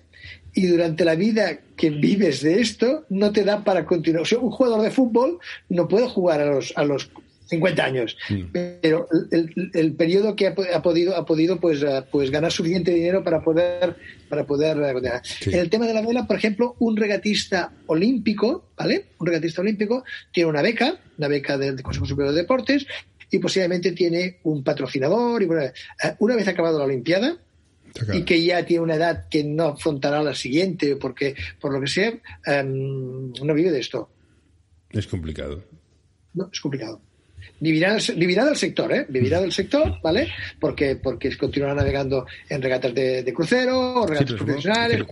Y durante la vida que vives de esto, no te da para continuar. O sea, un jugador de fútbol no puede jugar a los, a los 50 años. Mm. Pero el, el, periodo que ha, podido, ha podido pues, eh, pues ganar suficiente dinero para poder. Para poder eh, En el tema de la vela, por ejemplo, un regatista olímpico, ¿vale? Un regatista olímpico tiene una beca, una beca del Consejo Superior de Deportes, y posiblemente tiene un patrocinador. Y, eh, una vez acabado la Olimpiada, y que ya tiene una edad que no afrontará la siguiente, porque por lo que sea, em, no vive de esto. Es complicado. No, es complicado vivirá, vivirá del sector, ¿eh? Vivirá del sector, ¿vale? Porque, porque continuará navegando en regatas de, crucero, o regatas profesionales,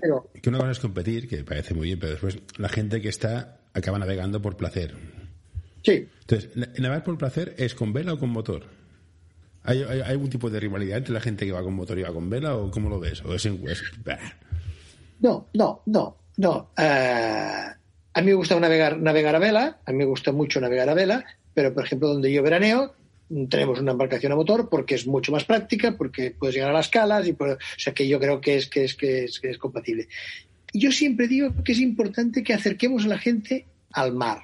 pero... Que una cosa es competir, que parece muy bien, pero después la gente que está acaba navegando por placer. Sí. Entonces, ¿navegar por placer es con vela o con motor? ¿Hay, hay, algún tipo de rivalidad entre la gente que va con motor y va con vela o cómo lo ves? ¿O es en, no, no, no, no. Eh, a mí me gusta navegar, navegar a vela, a mí me gusta mucho navegar a vela, pero, por ejemplo, donde yo veraneo, tenemos una embarcación a motor porque es mucho más práctica, porque puedes llegar a las calas, y o sea que yo creo que es, que es, que es, que es compatible. Yo siempre digo que es importante que acerquemos a la gente al mar.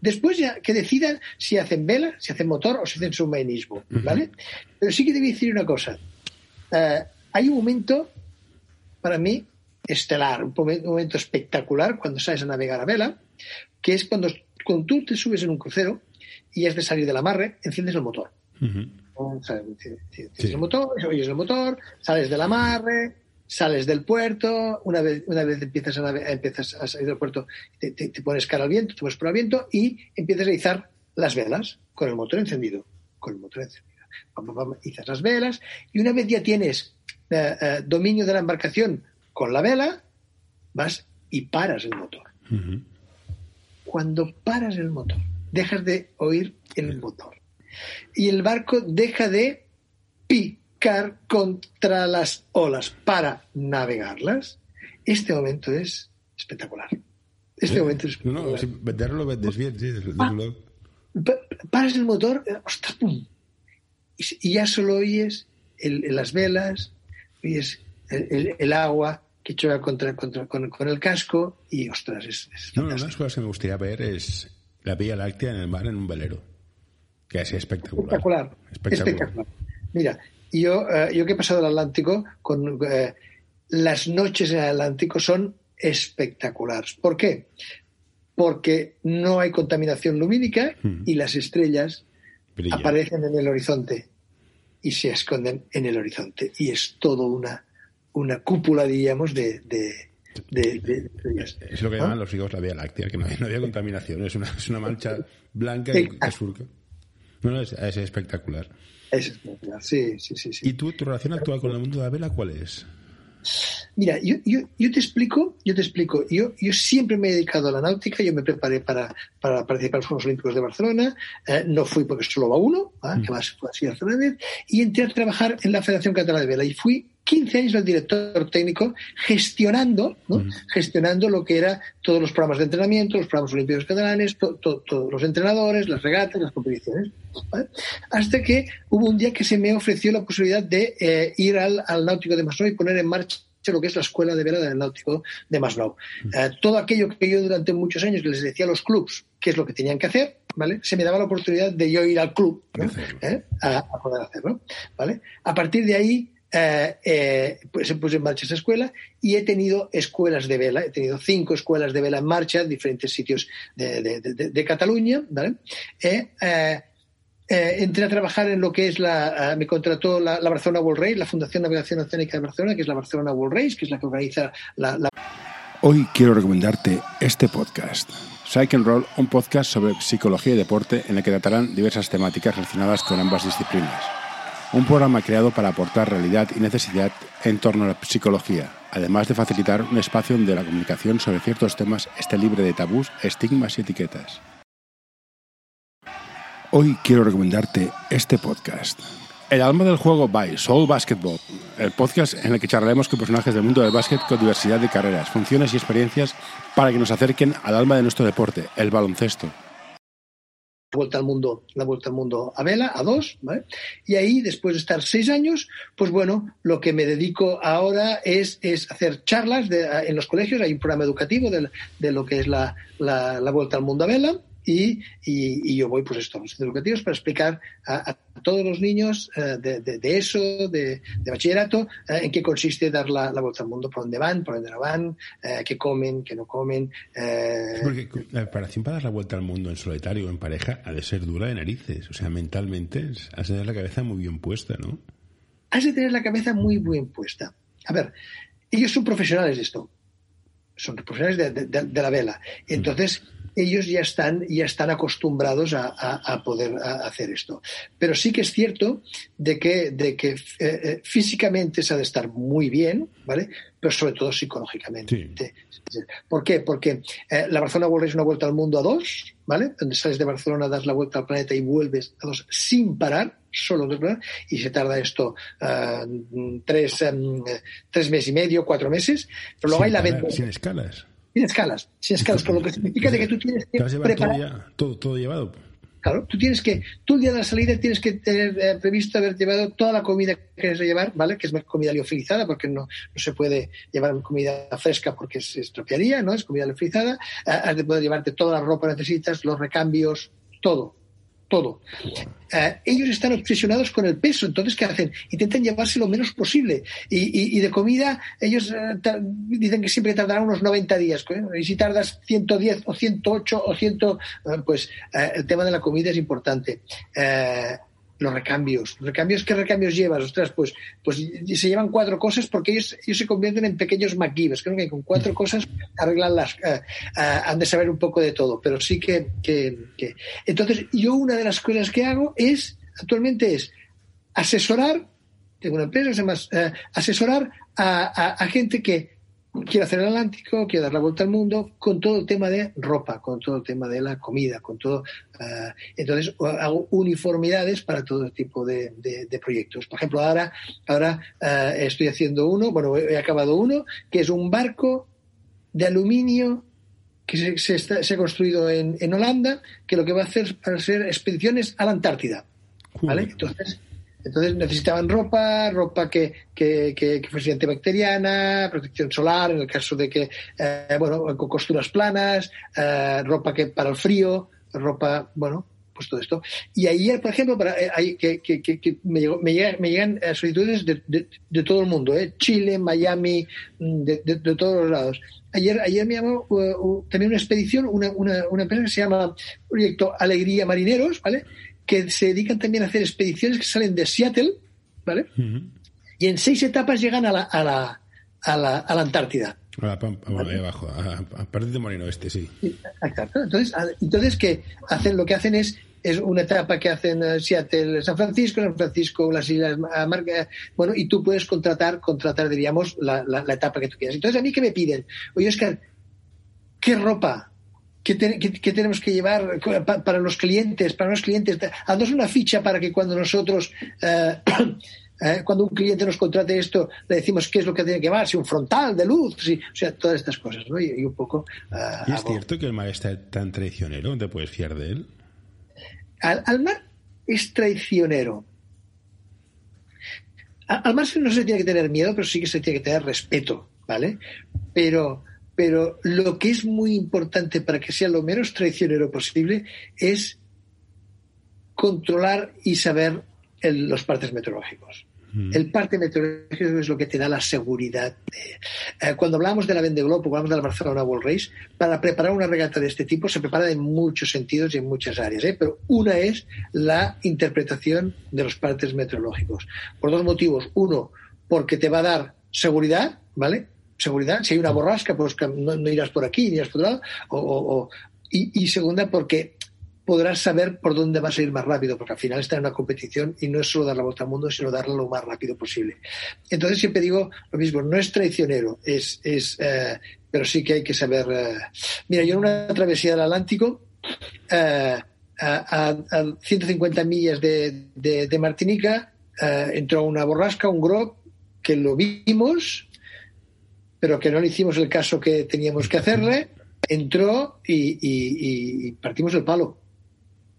Después ya que decidan si hacen vela, si hacen motor o si hacen submarinismo, ¿vale? Pero sí que a decir una cosa. Eh, hay un momento, para mí, estelar, un momento espectacular cuando sales a navegar a vela, que es cuando, cuando tú te subes en un crucero y has de salir del amarre, enciendes el motor. Tienes el motor, oyes el motor, sales del amarre, sales del puerto, una vez, una vez empiezas, a, empiezas a salir del puerto, te, pones cara al viento, te pones por el viento y empiezas a izar las velas con el motor encendido. Con el motor encendido. izas las velas y una vez ya tienes eh, eh, dominio de la embarcación con la vela, vas y paras el motor. Cuando paras el motor, dejas de oír el motor y el barco deja de picar contra las olas para navegarlas, este momento es espectacular. Este momento es espectacular. No, no, si venderlo vendes bien, sí. Ah, paras el motor, ostras, pum, y, ya solo oyes las velas, oyes el, agua que choca contra, contra con, el casco y, ostras, es... no, una de las cosas que me gustaría ver es la Vía Láctea en el mar en un velero. Que es espectacular. Espectacular. Mira, yo, eh, yo que he pasado el Atlántico, con eh, las noches en el Atlántico son espectaculares. ¿Por qué? Porque no hay contaminación lumínica hmm. y las estrellas aparecen en el horizonte y se esconden en el horizonte. Y es todo una, una cúpula, diríamos, de, de, Es lo que llaman los higos la Vía Láctea, que no había, contaminación. Es una, es una mancha blanca que surca. No, es, espectacular. Es espectacular, sí, sí, sí, ¿Y tú, tu relación actual con el mundo de la vela cuál es? Mira, yo, yo, yo, te explico, yo te explico. Yo, yo siempre me he dedicado a la náutica, yo me preparé para, para participar en los Juegos Olímpicos de Barcelona, eh, no fui porque solo va uno, mm. que más fue así vez, y entré a trabajar en la Federación Catalana de Vela y fui 15 años el director técnico gestionando, ¿no? Mm. gestionando lo que era todos los programas de entrenamiento, los programas olímpicos catalanes, todos los entrenadores, las regatas, las competiciones. Hasta que hubo un día que se me ofreció la posibilidad de eh, ir al, náutico de Masnou y poner en marcha lo que es la escuela de vela del náutico de Masnou. Mm. Eh, todo aquello que yo durante muchos años les decía a los clubs qué es lo que tenían que hacer, ¿vale? Se me daba la oportunidad de yo ir al club ¿Eh? a, a, poder hacerlo, ¿vale? A partir de ahí eh, pues se puso en marcha esa escuela y he tenido escuelas de vela, he tenido cinco escuelas de vela en marcha en diferentes sitios de, Cataluña, ¿vale? Eh, eh, entré a trabajar en lo que es la, me contrató la, Barcelona World Race, la Fundación Navegación Oceánica de Barcelona, que es la Barcelona World Race, que es la que organiza la... Hoy quiero recomendarte este podcast. Psych and Roll, un podcast sobre psicología y deporte en el que tratarán diversas temáticas relacionadas con ambas disciplinas un programa creado para aportar realidad y necesidad en torno a la psicología, además de facilitar un espacio donde la comunicación sobre ciertos temas esté libre de tabús, estigmas y etiquetas. Hoy quiero recomendarte este podcast. El alma del juego by Soul Basketball, el podcast en el que charlaremos con personajes del mundo del básquet con diversidad de carreras, funciones y experiencias para que nos acerquen al alma de nuestro deporte, el baloncesto vuelta al mundo, la vuelta al mundo a vela, a dos, ¿vale? Y ahí, después de estar seis años, pues bueno, lo que me dedico ahora es, es hacer charlas en los colegios, hay un programa educativo de, de lo que es la, la, la, vuelta al mundo a vela, y, y, yo voy pues esto, a los educativos para explicar a, todos los niños eh, de, de, eso, de, bachillerato, eh, en qué consiste dar la, vuelta al mundo, por dónde van, por dónde no van, eh, qué comen, qué no comen. Porque la preparación para dar la vuelta al mundo en solitario o en pareja ha de ser dura de narices, o sea, mentalmente has de tener la cabeza muy bien puesta, ¿no? Has de tener la cabeza muy bien puesta. A ver, ellos son profesionales de esto, son profesionales de, la vela. Entonces, ellos ya están, ya están acostumbrados a, poder hacer esto. Pero sí que es cierto de que, de que eh, eh, físicamente se ha de estar muy bien, ¿vale? Pero sobre todo psicológicamente. ¿Por qué? Porque eh, la Barcelona World es una vuelta al mundo a dos, ¿vale? Donde sales de Barcelona, das la vuelta al planeta y vuelves a dos sin parar, solo dos parar, y se tarda esto tres, em, tres meses y medio, cuatro meses. Pero luego hay la venta. Sin escalas sin escalas, sin escalas, por lo que significa de que tú tienes que preparar... Todo, todo, llevado. Claro, tú tienes que, tú el día de la salida tienes que tener eh, previsto haber llevado toda la comida que quieres llevar, ¿vale? Que es comida liofilizada, porque no, no se puede llevar comida fresca porque se estropearía, ¿no? Es comida liofilizada. Eh, has de poder llevarte toda la ropa que necesitas, los recambios, todo todo. Eh, ellos están obsesionados con el peso, entonces ¿qué hacen? Intentan llevarse lo menos posible. Y, de comida, ellos eh, dicen que siempre tardarán unos 90 días. Y si tardas 110 o 108 o 100, eh, pues el tema de la comida es importante los recambios. ¿Recambios qué recambios llevas? Ostras, pues, pues se llevan cuatro cosas porque ellos, ellos se convierten en pequeños MacGyvers. Creo que con cuatro cosas arreglan las... Eh, han de saber un poco de todo, pero sí que, que, Entonces, yo una de las cosas que hago es, actualmente es asesorar, tengo una empresa, se llama, eh, asesorar a gente que quiero hacer el Atlántico, quiero dar la vuelta al mundo con todo el tema de ropa, con todo el tema de la comida, con todo. Uh, entonces hago uniformidades para todo tipo de, de, proyectos. Por ejemplo, ahora, ahora uh, estoy haciendo uno, bueno, he acabado uno, que es un barco de aluminio que se, se, está, se ha construido en, en, Holanda, que lo que va a hacer para ser expediciones a la Antártida. ¿Vale? Entonces, entonces necesitaban ropa, ropa que, que, que, fuese antibacteriana, protección solar en el caso de que, eh, bueno, con costuras planas, eh, ropa que para el frío, ropa, bueno, pues todo esto. Y ayer, por ejemplo, para, eh, que, que, que me, llegan, llegan, solicitudes de, de, todo el mundo, ¿eh? Chile, Miami, mm, de, de, todos los lados. Ayer, ayer me llamó también una expedición, una, una empresa que se llama Proyecto Alegría Marineros, ¿vale? Que se dedican también a hacer expediciones que salen de Seattle, ¿vale? Y en seis etapas llegan a la, a la, a la, a la Antártida. A la abajo, a, partir de Moreno Este, sí. Exacto. Entonces, entonces que hacen, lo que hacen es es una etapa que hacen en Seattle, San Francisco, San Francisco, las Islas Marga, bueno, y tú puedes contratar, contratar, diríamos, la, la, la, etapa que tú quieras. Entonces, a mí, ¿qué me piden? Oye, Oscar, ¿qué ropa ¿Qué, tenemos que llevar para los clientes? Para los clientes, haznos una ficha para que cuando nosotros, eh, eh, cuando un cliente nos contrate esto, le decimos qué es lo que tiene que llevar, si un frontal de luz, o sea, todas estas cosas, ¿no? Y, un poco. Eh, ¿Y es cierto que el mar está tan traicionero? ¿Te puedes fiar de él? Al, mar es traicionero. Al mar no se tiene que tener miedo, pero sí que se tiene que tener respeto, ¿vale? Pero pero lo que es muy importante para que sea lo menos traicionero posible es controlar y saber los partes meteorológicos. Mm. El parte meteorológico es lo que te da la seguridad. Eh, cuando hablamos de la Vende Globo, hablamos de la Barcelona World Race, para preparar una regata de este tipo se prepara en muchos sentidos y en muchas áreas, ¿eh? pero una es la interpretación de los partes meteorológicos. Por dos motivos. Uno, porque te va a dar seguridad, ¿vale? Seguridad. Si hay una borrasca, pues no, irás por aquí, irás por otro lado. y, segunda, porque podrás saber por dónde vas a ir más rápido, porque al final está en una competición y no es solo dar la vuelta al mundo, sino darla lo más rápido posible. Entonces siempre digo lo mismo, no es traicionero, es, es eh, pero sí que hay que saber. Eh. Mira, yo en una travesía del Atlántico, eh, a, 150 millas de, de Martinica, entró una borrasca, un grog, que lo vimos, pero que no le hicimos el caso que teníamos que hacerle, entró y, partimos el palo.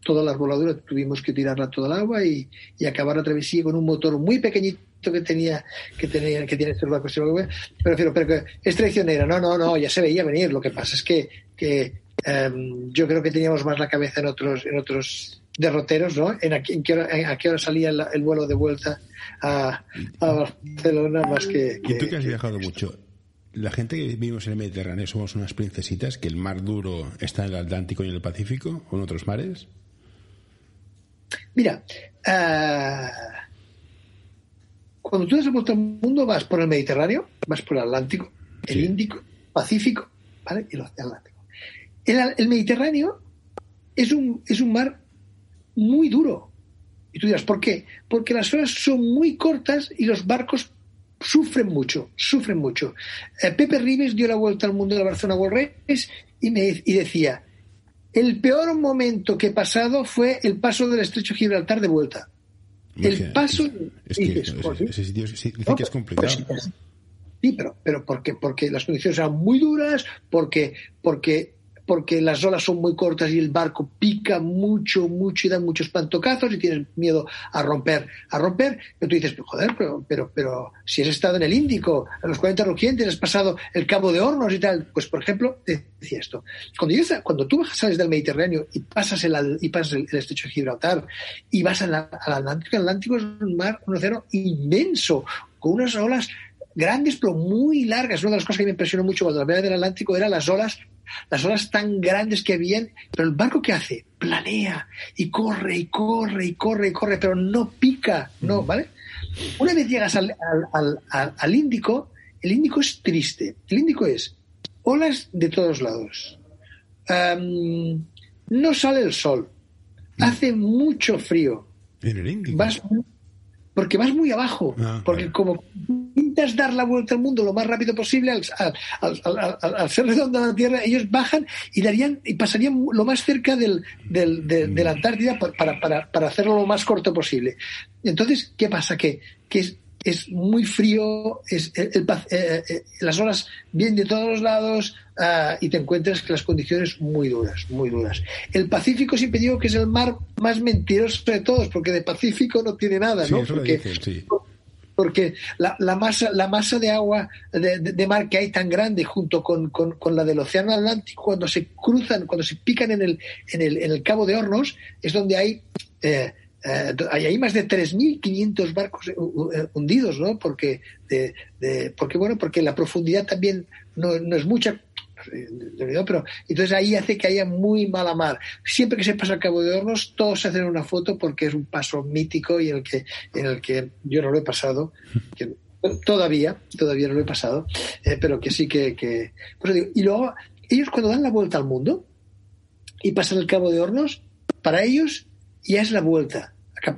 Todas las voladuras tuvimos que tirarla toda el agua y, acabar la travesía con un motor muy pequeñito que tenía que tenía que tiene este barco pero, pero que es traicionera. No no no ya se veía venir. Lo que pasa es que, que em, yo creo que teníamos más la cabeza en otros en otros derroteros no en, a, qué hora salía el, vuelo de vuelta a, Barcelona más que, que, y tú que has viajado mucho la gente que vivimos en el Mediterráneo somos unas princesitas, que el mar duro está en el Atlántico y en el Pacífico o en otros mares. Mira, uh, cuando tú das la vuelta al mundo vas por el Mediterráneo, vas por el Atlántico, el Índico, Pacífico, ¿vale? Y el Atlántico. El, el, Mediterráneo es un, es un mar muy duro. Y tú dirás, ¿por qué? Porque las horas son muy cortas y los barcos sufren mucho, sufren mucho. Eh, Pepe Rives dio la vuelta al mundo de la Barcelona World Race y, me, y decía, el peor momento que he pasado fue el paso del estrecho Gibraltar de vuelta. El paso... Es que, ese sitio dice que es complicado. sí, pero, pero porque, porque las condiciones eran muy duras, porque, porque porque las olas son muy cortas y el barco pica mucho, mucho y da muchos pantocazos y tienes miedo a romper, a romper, pero tú dices, joder, pero, pero, pero si has estado en el Índico, en los 40 rugientes, has pasado el Cabo de Hornos y tal, pues por ejemplo, decía esto, cuando, cuando tú sales del Mediterráneo y pasas el, y pasas el, estrecho de Gibraltar y vas al Atlántico, el Atlántico es un mar, un océano inmenso, con unas olas grandes pero muy largas. Una de las cosas que me impresionó mucho cuando la vez del Atlántico eran las olas, las olas tan grandes que habían, pero el barco que hace, planea y corre y corre y corre y corre, pero no pica, no, ¿vale? Una vez llegas al, al, Índico, el Índico es triste. El Índico es olas de todos lados. no sale el sol. Hace mucho frío. En el Índico porque vas muy abajo, ah, porque como intentas dar la vuelta al mundo lo más rápido posible, al, ser redonda la Tierra, ellos bajan y darían y pasarían lo más cerca del, de, la Antártida para, para, para, hacerlo lo más corto posible. Entonces, ¿qué pasa? Que, que es, muy frío, es eh, eh, las olas vienen de todos los lados ah, y te encuentras que las condiciones muy duras, muy duras. El Pacífico siempre digo que es el mar más mentiroso de todos, porque de Pacífico no tiene nada, ¿no? porque, porque la, la, masa, la masa de agua de, mar que hay tan grande junto con, con, la del Océano Atlántico, cuando se cruzan, cuando se pican en el, en el, en el Cabo de Hornos, es donde hay... Eh, eh, hay más de 3.500 barcos eh, eh, hundidos, ¿no? Porque, de, porque, bueno, porque la profundidad también no, es mucha, pero entonces ahí hace que haya muy mala mar. Siempre que se pasa al Cabo de Hornos, todos hacen una foto porque es un paso mítico y en el que, en el que yo no lo he pasado. todavía, todavía no lo he pasado, pero que sí que y luego, ellos cuando dan la vuelta al mundo y pasan el Cabo de Hornos, para ellos ya es la vuelta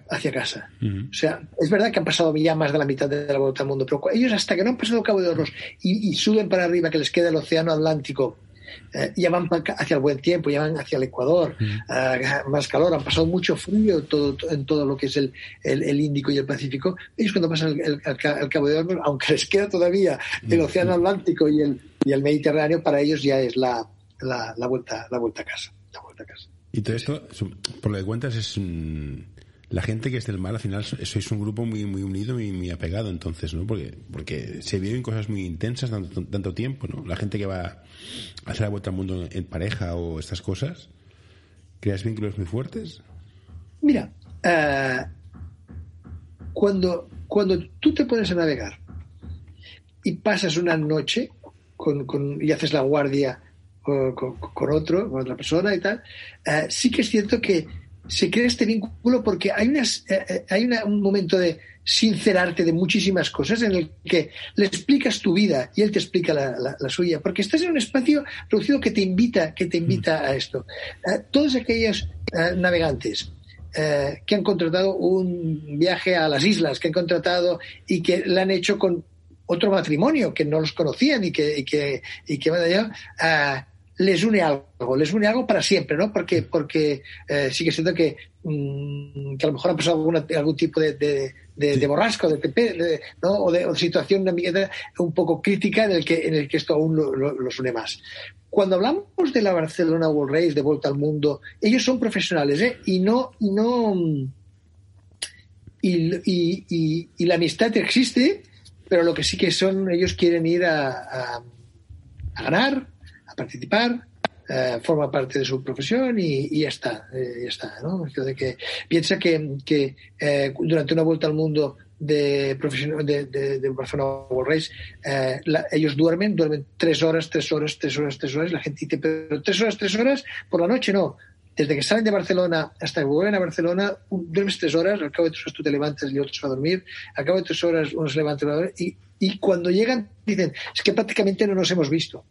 hacia casa. O sea, es verdad que han pasado ya más de la mitad de la vuelta al mundo, pero ellos hasta que no han pasado el Cabo de Hornos y, suben para arriba, que les queda el Océano Atlántico, eh, ya van hacia el buen tiempo, ya van hacia el Ecuador, eh, más calor, han pasado mucho frío todo, en todo lo que es el, el, Índico y el Pacífico. Ellos cuando pasan el, Cabo de Hornos, aunque les queda todavía el Océano Atlántico y el, y el Mediterráneo, para ellos ya es la, la, la vuelta, la vuelta a casa. La vuelta a casa. Y todo esto, por lo que cuentas, es la gente que es del mar, al final sois un grupo muy muy unido y muy apegado, entonces, ¿no? Porque, porque se viven cosas muy intensas tanto, tanto tiempo, ¿no? La gente que va a hacer la vuelta al mundo en pareja o estas cosas, ¿creas vínculos muy fuertes? Mira, eh, cuando, cuando tú te pones a navegar y pasas una noche con, y haces la guardia con, otro, con otra persona y tal, eh, sí que es cierto que se crea este vínculo porque hay, unas, eh, eh, hay un momento de sincerarte de muchísimas cosas en el que le explicas tu vida y él te explica la, suya, porque estás en un espacio reducido que te invita, que te invita a esto. todos aquellos navegantes que han contratado un viaje a las islas, que han contratado y que lo han hecho con otro matrimonio que no los conocían y que, y que, y que van allá, les une algo, les une algo para siempre, ¿no? Porque, porque eh, sigue siendo que, mm, que a lo mejor han pasado algún tipo de, de, borrasco, de, ¿no? o, de, situación un poco crítica en el que, en el que esto aún los une más. Cuando hablamos de la Barcelona World Race, de vuelta al mundo, ellos son profesionales, ¿eh? Y no, y no, y, y, y, la amistad existe, pero lo que sí que son, ellos quieren ir a, a ganar, a participar, eh, forma parte de su profesión y, ya está, eh, ya está, ¿no? De que piensa que, que eh, durante una vuelta al mundo de profesional de, de, Barcelona World Race, ellos duermen, duermen tres horas, tres horas, tres horas, tres horas, la gente dice, pero tres horas, tres horas, por la noche no. Desde que salen de Barcelona hasta que vuelven a Barcelona, duermes tres horas, al cabo de tres horas tú te levantas y otro se va a dormir, al cabo de tres horas uno se levanta y, y cuando llegan dicen, es que prácticamente no nos hemos visto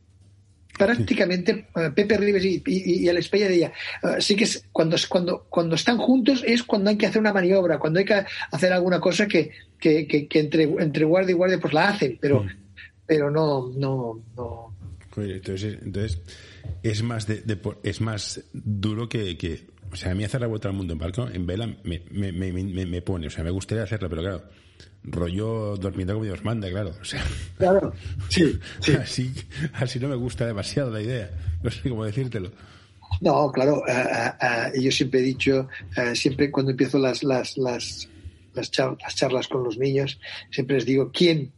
prácticamente eh, Pepe Rives y, y, el Espeya de sí que es, cuando, cuando, cuando están juntos es cuando hay que hacer una maniobra, cuando hay que hacer alguna cosa que, que, que, entre, entre guardia y guardia pues la hacen, pero, mm. pero no, no, Entonces, entonces es más de, es más duro que, que o sea, a mí hacer la vuelta al mundo en barco, en vela, me, me, me, me pone. O sea, me gustaría hacerlo, pero claro, rollo durmiendo como Dios manda, claro. O sea, claro, sí, sí. Así, así no me gusta demasiado la idea. No sé cómo decírtelo. No, claro, uh, uh, yo siempre he dicho, uh, siempre cuando empiezo las, las, las, las, char las, charlas con los niños, siempre les digo, ¿quién,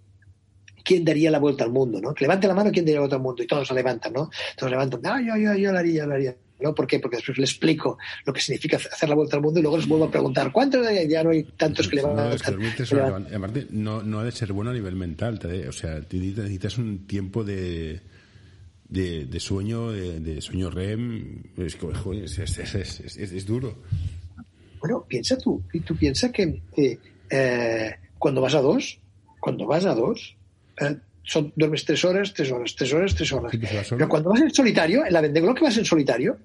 ¿quién daría la vuelta al mundo? ¿no? Que levante la mano, ¿quién daría la vuelta al mundo? Y todos se levantan, ¿no? Todos levantan, ah, yo, yo, yo lo haría, yo lo haría. ¿No? ¿Por qué? Porque después les explico lo que significa hacer la vuelta al mundo y luego les vuelvo a preguntar, ¿cuántos ya no hay tantos que es que levantan. Aparte, no, no ha de ser bueno a nivel mental, te, o sea, necesitas un tiempo de de, de sueño, de, de, sueño REM, es, es, es, es, duro. Bueno, piensa tú, y tú piensas que, eh, cuando vas a dos, cuando vas a dos, eh, son, duermes tres horas, tres horas, tres horas, tres horas. Pero cuando vas en solitario, en la Vendeglo que vas en solitario,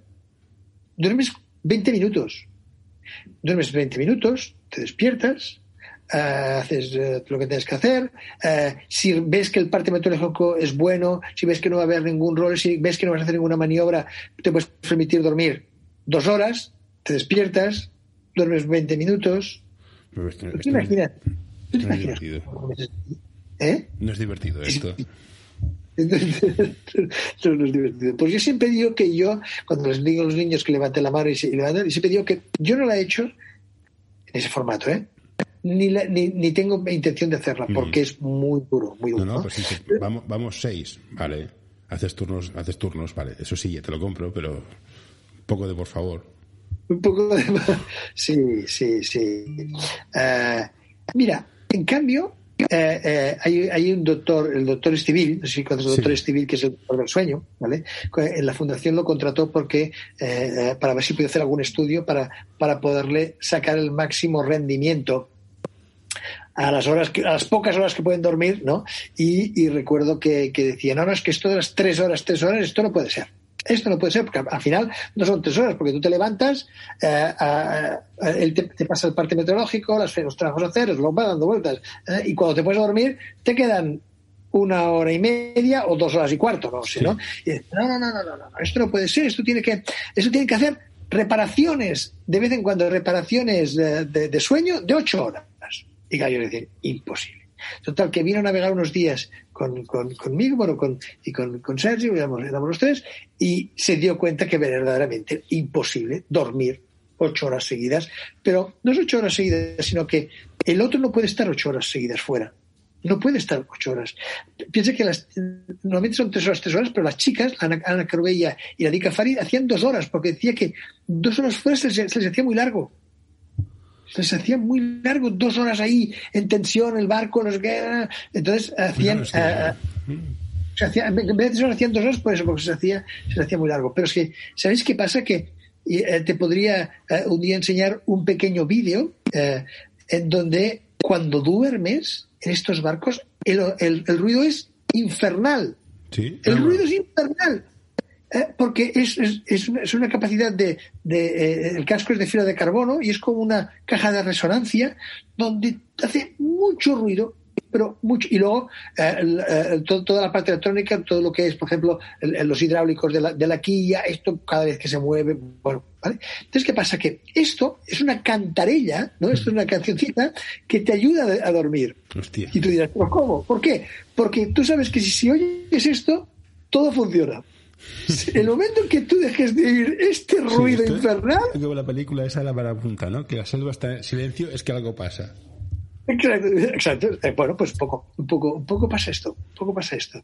duermes 20 minutos. Duermes 20 minutos, te despiertas, Uh, haces uh, lo que tienes que hacer. Uh, si ves que el parte meteorológico es bueno, si ves que no va a haber ningún rol, si ves que no vas a hacer ninguna maniobra, te puedes permitir dormir dos horas, te despiertas, duermes 20 minutos. Pero esto, ¿Tú te imaginas? ¿Tú te no es divertido. ¿Eh? No es divertido esto. No, no es divertido. Pues yo siempre digo que yo, cuando les digo a los niños que levanten la mano y, se, levanten, siempre digo que yo no la he hecho en ese formato, ¿eh? Ni, la, ni, ni, tengo intención de hacerla porque mm. es muy duro, muy duro. No, no, pues sí, sí. Vamos, vamos seis, vale. Haces turnos, haces turnos, vale. Eso sí, ya te lo compro, pero un poco de por favor. Un poco de. Sí, sí, sí. Uh, mira, en cambio, eh, eh, hay, hay, un doctor, el doctor Estivil, no sé si conoces al doctor Estivil, que es el doctor del sueño, ¿vale? En la fundación lo contrató porque, eh, para ver si podía hacer algún estudio para, para poderle sacar el máximo rendimiento a las horas que, a las pocas horas que pueden dormir, ¿no? Y, y recuerdo que, que, decía, no, no, es que esto de las tres horas, tres horas, esto no puede ser. Esto no puede ser, porque al final no son tres horas, porque tú te levantas, eh, eh, él te, te, pasa el parte meteorológico, las, los trabajos a hacer, lo va dando vueltas, eh, y cuando te puedes dormir, te quedan una hora y media o dos horas y cuarto, no sé. ¿no? Y dices, no, no, no, no, no, no, esto no puede ser, esto tiene que, esto tiene que hacer reparaciones, de vez en cuando reparaciones de, de, de sueño de ocho horas. Y Gallo decir, imposible. Total, que vino a navegar unos días con, con, conmigo bueno, con, y con, con Sergio, éramos, los tres, y se dio cuenta que verdaderamente imposible dormir ocho horas seguidas, pero no es ocho horas seguidas, sino que el otro no puede estar ocho horas seguidas fuera. No puede estar ocho horas. Piensa que las, normalmente son tres horas, tres horas, pero las chicas, Ana, Ana Carubella y la Dika Farid, hacían dos horas, porque decía que dos horas fuera se, se les hacía muy largo se les hacía muy largo, dos horas ahí en tensión, el barco, no sé qué. Entonces hacían. Uh, se hacía, en vez de eso hacían dos horas, por eso, porque se hacía, se hacía muy largo. Pero es que, ¿sabéis qué pasa? Que eh, te podría eh, un día enseñar un pequeño vídeo eh, en donde cuando duermes en estos barcos, el, el, el ruido es infernal. ¿Sí? El ruido es infernal. Eh, porque es, es, es, una, es, una, capacidad de, de eh, el casco es de fibra de carbono y es como una caja de resonancia donde hace mucho ruido pero mucho y luego eh, todo, toda la parte electrónica todo lo que es por ejemplo el, los hidráulicos de la, de la, quilla esto cada vez que se mueve bueno ¿vale? entonces qué pasa que esto es una cantarella no esto es una cancioncita que te ayuda a dormir. Hostia. y tú dirás pero cómo por qué porque tú sabes que si, si oyes esto todo funciona el momento en que tú dejes de oír este ruido sí, infernal. Como la película esa de la parapunta, ¿no? Que la selva está en silencio, es que algo pasa. Exacto, exacto. Eh, bueno, pues poco, un poco, un poco pasa esto, poco pasa esto.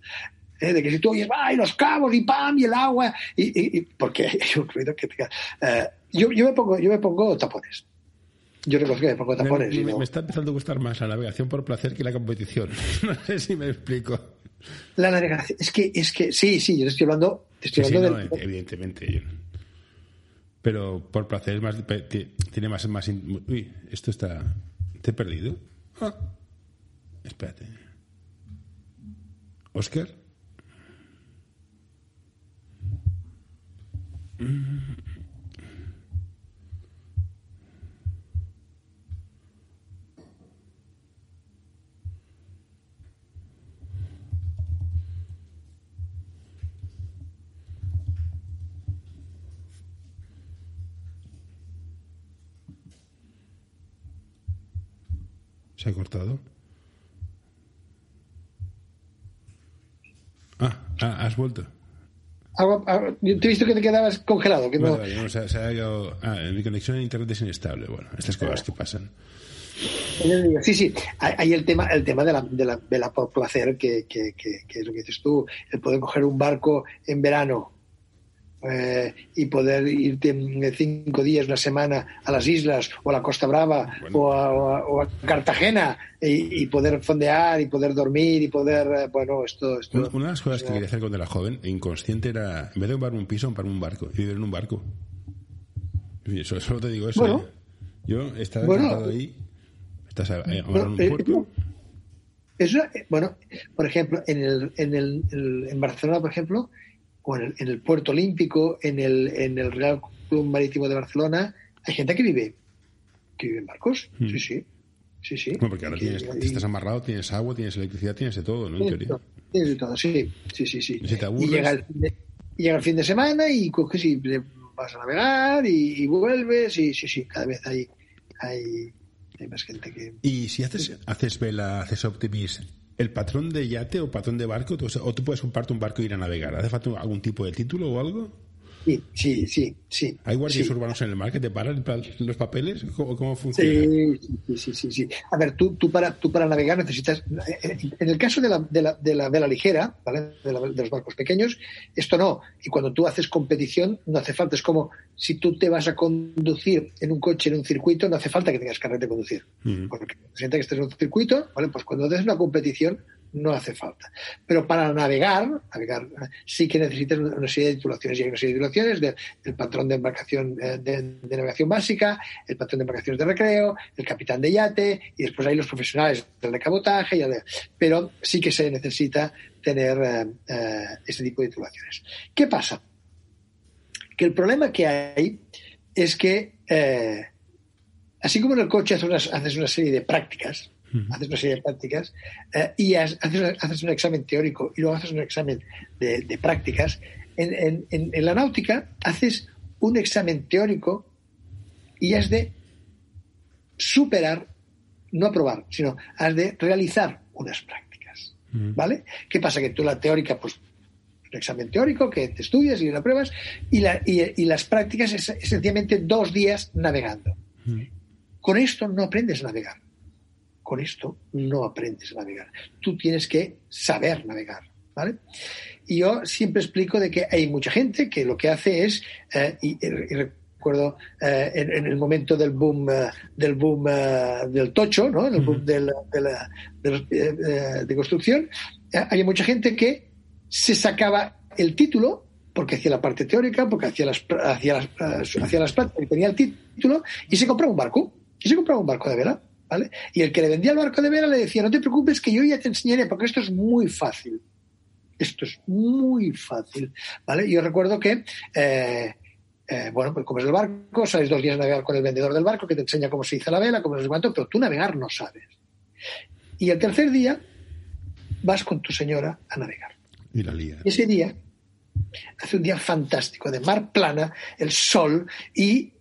Eh, de que si tú oyes, ¡ay, los cabos y pam! y el agua, y, y, y porque hay un ruido que te eh, yo, yo, me pongo, yo me pongo tapones. Yo reconozco que me pongo tapones. Me, me, ¿no? me, está empezando a gustar más la navegación por placer que la competición. no sé si me explico. La navegación, es que, es que, sí, sí, yo estoy hablando, estoy sí, hablando sí, no, evidentemente. Pero por placer es más, tiene más, más, uy, esto está, te he perdido. Ah. Espérate. Oscar. Mm. ¿Se ha cortado? Ah, ah has vuelto. Algo, algo- yo te he visto que te quedabas congelado. Que no, Vale, vale, no, se, se ha ido- ah, mi conexión a internet es inestable. Bueno, estas cosas que pasan. Sí, sí, hay hay el tema, el tema de la, de la vela por placer, que, que, que, que es lo que dices tú, el poder coger un barco en verano eh, y poder irte en cinco días, una semana a las islas o a la Costa Brava Bueno. o, a, o a- Cartagena y, y poder fondear y poder dormir y poder, eh, bueno, esto... esto Una, una de las cosas que quería hacer cuando era joven, inconsciente, era, en vez de comprarme un piso, comprarme un barco y vivir en un barco. Y Solo, te digo eso. Bueno. ¿eh? Yo estaba Bueno. ahí. Estás a- ahora en un eh, puerto. Eso, eh, bueno, por ejemplo, en, el, en, el- en Barcelona, por ejemplo, o en el, en el Puerto Olímpico, en el, en el Real Club Marítimo de Barcelona, hay gente que vive, que vive en barcos. Mm. Sí, sí. Sí, sí. Bueno, porque ahora tienes, y- estás amarrado, tienes agua, tienes electricidad, tienes de todo, ¿no? En teoría. tienes de todo, sí, sí, sí, sí. Y si llega el, fin de, y llega el fin de semana y coges y vas a navegar y, y vuelves y sí, sí, cada vez hay, hay, hay más gente que... Y si haces, haces vela, haces optimis, ¿el patrón de yate o patrón de barco, tú- o tú puedes comprarte un barco e ir a navegar? ¿Hace falta algún tipo de título o algo? Sí, sí, sí, sí. ¿Hay guardias sí. urbanos en el mar que te paran pa- los papeles? ¿Cómo, cómo funciona? Sí, sí, sí, sí. A ver, tú, tú, para, tú para navegar necesitas... En el caso de la, de la, de la vela ligera, ¿vale? De, la- de los barcos pequeños, esto no. Y cuando tú haces competición, no hace falta. Es como si tú te vas a conducir en un coche, en un circuito, no hace falta que tengas carnet de conducir. Ujú. Porque sienta que estés en un circuito, ¿vale? Pues cuando haces una competición, no hace falta. Pero para navegar, navegar sí que necesitas una serie de titulaciones. Y hay una serie de titulaciones del el patrón de embarcación eh, de, navegación básica, el patrón de embarcaciones de recreo, el capitán de yate, y después hay los profesionales del de cabotaje. y pero sí que se necesita tener eh, eh, este tipo de titulaciones. ¿Qué pasa? Que el problema que hay es que, eh, así como en el coche haces haces una serie de prácticas, haces una serie de prácticas eh, y has- haces, haces un examen teórico y luego haces un examen de, de prácticas, en, en- en- en la náutica haces un examen teórico y has de superar, no aprobar, sino has de realizar unas prácticas. ¿Vale? ¿Qué pasa? Que tú la teórica, pues un examen teórico que te estudias y la pruebas y, la- y- y las prácticas es, es sencillamente dos días navegando. Con esto no aprendes a navegar. Con esto no aprendes a navegar. Tú tienes que saber navegar. ¿vale? Y yo siempre explico de que hay mucha gente que lo que hace es, eh, y, y recuerdo eh, en, en el momento del boom, eh, del boom del tocho, ¿no? En el boom del- de, la, de, los, eh, de construcción, hay mucha gente que se sacaba el título porque hacía la parte teórica, porque hacía las, hacía las, hacía las prácticas y tenía el título y se compraba un barco. Y se compraba un barco de vela. ¿Vale? Y el que le vendía el barco de vela le decía, no te preocupes que yo ya te enseñaré porque esto es muy fácil. Esto es muy fácil. ¿vale? Yo recuerdo que, eh, eh, bueno, pues comes el barco, sales dos días a navegar con el vendedor del barco que te enseña cómo se hizo la vela, cómo sé cuánto, pero tú navegar no sabes. Y el tercer día vas con tu señora a navegar. Y la lía. Y ese día hace un día fantástico de mar plana, el sol y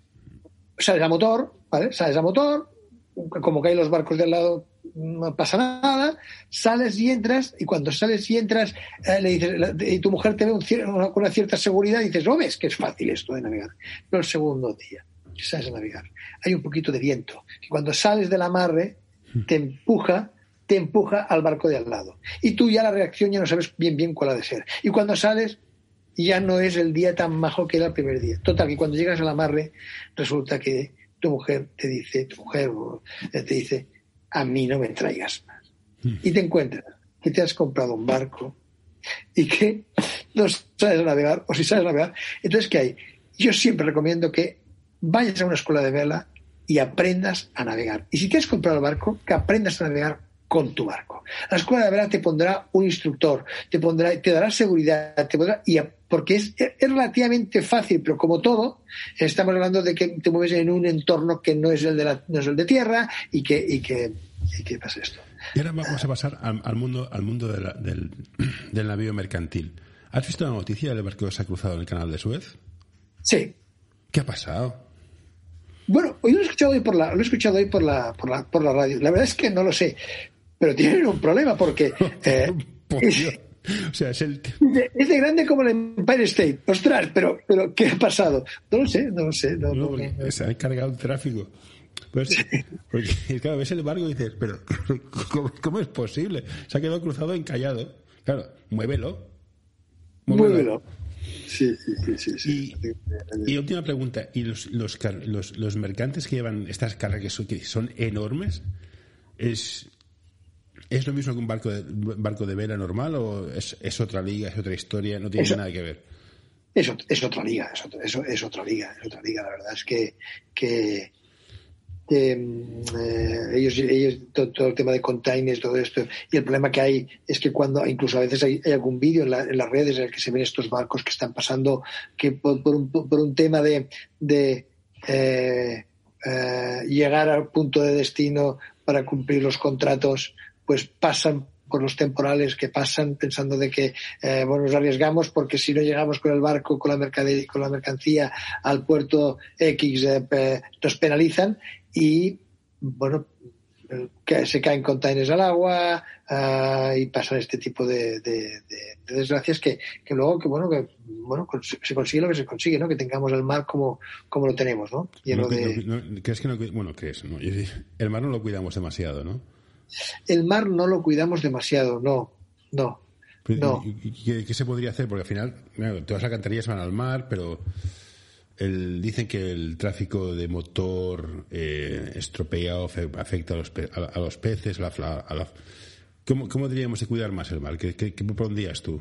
sales a motor, ¿vale? Sales a motor, como caen los barcos de al lado no pasa nada, sales y entras y cuando sales y entras eh, le dices, la- y tu mujer te ve un cier- una- con una cierta seguridad y dices, no ves que es fácil esto de navegar. Pero el segundo día que sales a navegar, hay un poquito de viento y cuando sales del amarre te empuja te empuja al barco de al lado. Y tú ya la reacción ya no sabes bien bien cuál ha de ser. Y cuando sales ya no es el día tan majo que era el primer día. Total, que cuando llegas al amarre resulta que tu mujer te dice, tu mujer eh, te dice, a mí no me traigas más. Y te encuentras que te has comprado un barco y que no sabes navegar, o si sabes navegar. Entonces, ¿qué hay? Yo siempre recomiendo que vayas a una escuela de vela y aprendas a navegar. Y si te has comprado el barco, que aprendas a navegar con tu barco. La escuela de vela te pondrá un instructor, te pondrá, te dará seguridad, te pondrá, y a- porque es, es relativamente fácil, pero como todo, estamos hablando de que te mueves en un entorno que no es el de, la, no es el de tierra y que, y que, y que pasa esto. Y ahora vamos a pasar al, al mundo, al mundo de la- del, del navío mercantil. ¿Has visto la noticia del barco que se ha cruzado en el canal de Suez? Sí, ¿Qué ha pasado? Bueno, hoy lo he escuchado hoy por la, lo he escuchado hoy por la, por la, por la radio. La verdad es que no lo sé, pero tienen un problema porque eh, es, o sea, es el es de grande como el Empire State. Ostras, pero, pero ¿qué ha pasado? No lo sé, no lo sé. No, se ha encargado el tráfico. Pues, porque, claro, ves el barco y dices, pero ¿cómo, cómo es posible? Se ha quedado cruzado encallado. Claro, muévelo. Muévelo. Sí, sí, sí, sí, sí. Y, y última pregunta, ¿y los, los, los, los mercantes que llevan estas cargas que son, que son enormes? ¿Es, ¿Es lo mismo que un barco de, barco de vela normal o es, es otra liga, es otra historia? No tiene Eso- nada que ver. Es, es otra liga, es, otro- es, es otra liga, es otra liga. La verdad es que, que, mm, eh, ellos, ellos todo, todo el tema de containers, todo esto, y el problema que hay es que cuando, incluso a veces hay, hay algún vídeo en, la- en las redes en el que se ven estos barcos que están pasando, que por, por un, por un tema de, de eh, eh, llegar al punto de destino para cumplir los contratos, pues pasan por los temporales que pasan pensando de que eh, bueno nos arriesgamos porque si no llegamos con el barco con la mercadería con la mercancía al puerto X eh, nos penalizan y bueno que se caen containers al agua ah, y pasan este tipo de, de- de- de desgracias que, que luego que bueno que bueno se consigue lo que se consigue no que tengamos el mar como como lo tenemos no lleno No, de no- no- ¿Crees que no? Bueno, crees, ¿no? El mar no lo cuidamos demasiado, ¿no? El mar no lo cuidamos demasiado no no No. ¿y- y- ¿Qué, qué se podría hacer? Porque al final, claro, todas las alcantarillas van al mar, pero el- dicen que el tráfico de motor eh, estropea o fe- afecta a los, pe- a, a los peces. la a la- ¿Cómo, ¿Cómo deberíamos de cuidar más el mar? ¿Qué, qué, qué propondrías tú?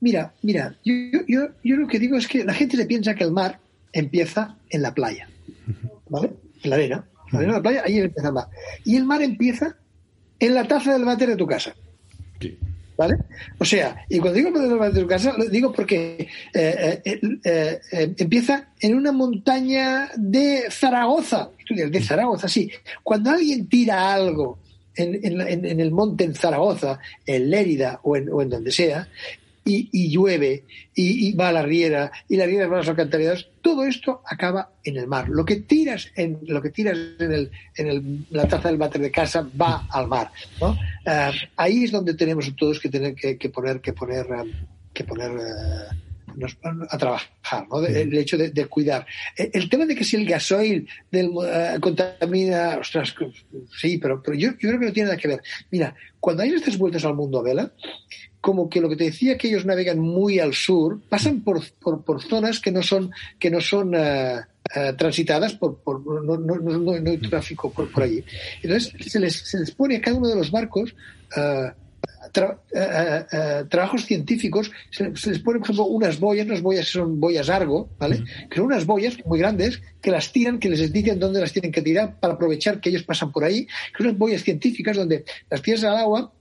Mira, mira, yo, yo, yo, yo lo que digo es que la gente se piensa que el mar empieza en la playa, ¿vale? En la arena, en la arena de la playa, ahí empieza el mar. Y el mar empieza en la taza del váter de tu casa, Sí. ¿vale? O sea, y cuando digo el váter de tu casa, lo digo porque eh, eh, eh, empieza en una montaña de Zaragoza, de Zaragoza, sí. Cuando alguien tira algo en, en en- en el monte en Zaragoza, en Lérida o en, o en donde sea, y, y llueve y, va a la riera y la riera va a los alcantarillados, todo esto acaba en el mar. Lo que tiras en lo que tiras en, el, en el- la taza del váter de casa va al mar. Ah, ahí es donde tenemos todos que tener que, poner que poner que poner ah, nos- a trabajar, ¿no? De- el hecho de, de cuidar. Eh, El tema de que si el gasoil del, eh, contamina, ostras, sí, pero, pero yo, yo creo que no tiene nada que ver. Mira, cuando hay estas vueltas al mundo a vela, como que lo que te decía que ellos navegan muy al sur, pasan por, por, por zonas que no son, que no son eh, transitadas por, por no, no, no, no- hay tráfico por, por allí. Entonces se les, se les pone a cada uno de los barcos tra- eh, eh, trabajos científicos, se, se les pone, por ejemplo, unas boyas, unas boyas que son boyas Argo, ¿vale? Que son unas boyas muy grandes que las tiran, que les dicen dónde las tienen que tirar para aprovechar que ellos pasan por ahí, que son unas boyas científicas donde las tiras al agua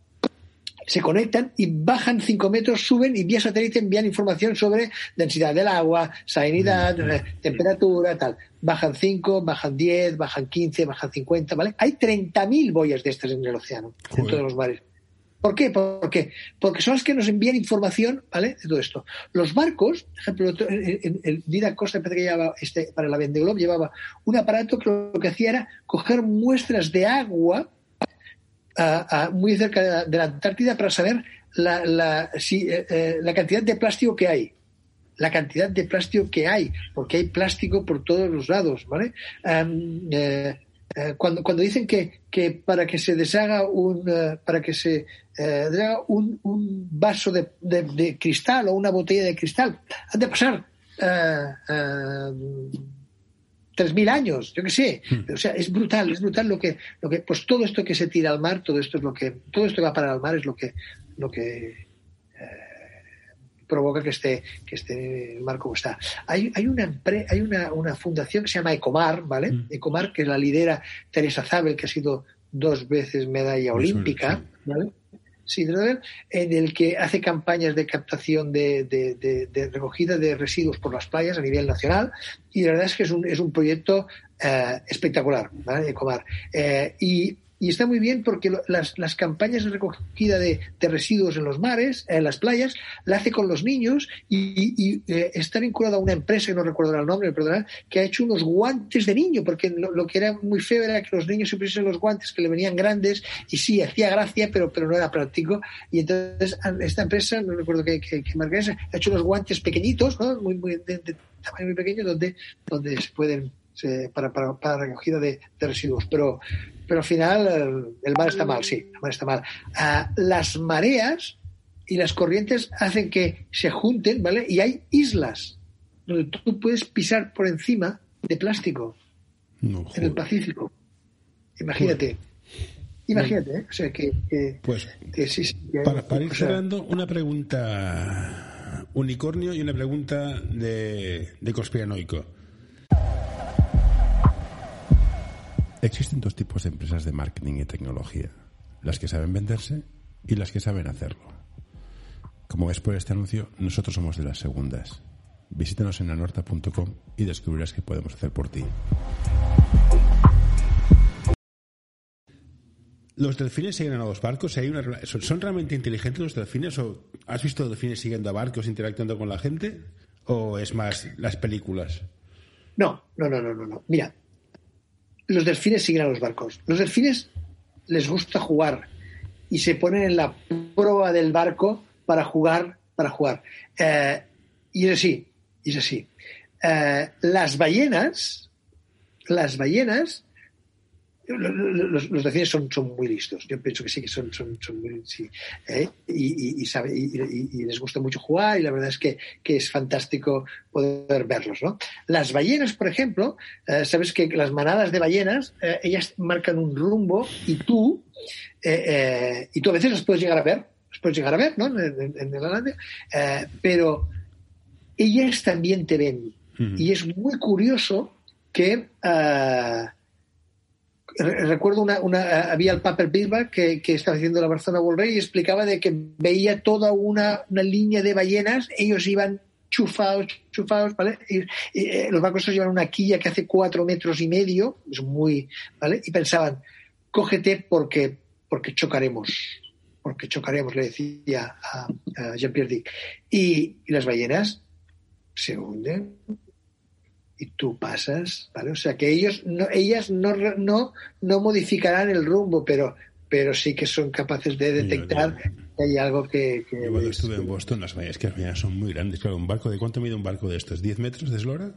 se conectan y bajan 5 metros, suben y vía satélite envían información sobre densidad del agua, salinidad, eh, temperatura, tal. Bajan 5, bajan 10, bajan 15, bajan 50, ¿vale? Hay 30.000 boyas de estas en el océano, en todos los mares. ¿Por qué? ¿Por? Porque son las que nos envían información, ¿vale? De todo esto. Los barcos, por ejemplo, el, Dida Costa que llevaba este, para la Vendée llevaba un aparato que lo que hacía era coger muestras de agua muy cerca de la, Antártida para saber la, eh, eh, la cantidad de plástico que hay. La cantidad de plástico que hay, porque hay plástico por todos los lados, ¿vale? Eh, eh, cuando, cuando dicen que, que para que se deshaga un eh, para que se eh, deshaga un, un vaso de, de- de cristal o una botella de cristal han de pasar eh, eh, 3.000 años, yo qué sé. O sea, es brutal, es brutal lo que, lo que, pues todo esto que se tira al mar, todo esto es lo que, todo esto que va para el mar es lo que, lo que provoca que esté, que esté mar como está. Hay, hay una hay una, una fundación que se llama Ecomar, ¿vale? Mm. Ecomar, que la lidera Teresa Zabel, que ha sido dos veces medalla olímpica, sí. ¿vale? Sí, de verdad, en el que hace campañas de captación de, de- de- de recogida de residuos por las playas a nivel nacional y la verdad es que es un, es un proyecto eh, espectacular, ¿vale? Ecomar. Eh, y, y está muy bien porque las, las campañas de recogida de, de, residuos en los mares, en las playas, la hace con los niños y, y eh, está vinculada a una empresa, que no recuerdo el nombre, perdón, que ha hecho unos guantes de niño, porque lo, que era muy feo era que los niños se pusiesen los guantes que le venían grandes y sí, hacía gracia, pero, pero no era práctico. Y entonces esta empresa, no recuerdo qué, qué, qué marca es, ha hecho unos guantes pequeñitos, ¿no? muy, muy, de, de tamaño muy pequeño, donde, donde se pueden para, para, para, recogida de, de, residuos. Pero, pero al final el, el mar está mal, sí, el mar está mal. Uh, las mareas y las corrientes hacen que se junten, ¿vale? Y hay islas donde tú puedes pisar por encima de plástico no, en el Pacífico. Imagínate. Imagínate, ¿eh? o sea que, que, pues que sí, sí, que, para, para ir o sea, cerrando una pregunta unicornio y una pregunta de, de conspiranoico. Existen dos tipos de empresas de marketing y tecnología, las que saben venderse y las que saben hacerlo. Como ves por este anuncio, nosotros somos de las segundas. Visítanos en anorta.com y descubrirás qué podemos hacer por ti. ¿Los delfines siguen a los barcos? ¿Hay una, ¿Son realmente inteligentes los delfines? ¿O ¿Has visto delfines siguiendo a barcos, interactuando con la gente? ¿O es más las películas? No, no, no, no, no. no. Mira, los delfines siguen a los barcos. Los delfines les gusta jugar y se ponen en la proa del barco para jugar, para jugar. Eh, y es así, y es así. Eh, las ballenas, las ballenas, los, los delfines son, son, muy listos. Yo pienso que sí, que son, son, son muy sí, ¿eh? y, y, y, sabe, y, les gusta mucho jugar y la verdad es que, que, es fantástico poder verlos. ¿no? Las ballenas, por ejemplo, eh, sabes que las manadas de ballenas, eh, ellas marcan un rumbo y tú, y tú a veces las puedes llegar a ver, las puedes llegar a ver ¿no? en, en, el pero ellas también te ven. Uh -huh. Y es muy curioso que recuerdo una, una, había el Paper que, que, estaba haciendo la Barcelona World y explicaba de que veía toda una, una línea de ballenas, ellos iban chufados, chufados, ¿vale? Eh, los barcos llevan una quilla que hace cuatro metros y medio, es muy, ¿vale? Y pensaban, cógete porque, porque chocaremos, porque chocaremos, le decía a, a Jean-Pierre Dick. Y, y las ballenas se hunden, y tú pasas, ¿vale? O sea que ellos no, ellas no, no, no modificarán el rumbo, pero, pero sí que son capaces de detectar yo, yo, que hay algo que... que yo cuando estuve en Boston, las ballenas, que las ballenas son muy grandes. Claro, un barco, ¿de cuánto mide un barco de estos? ¿10 metros de eslora?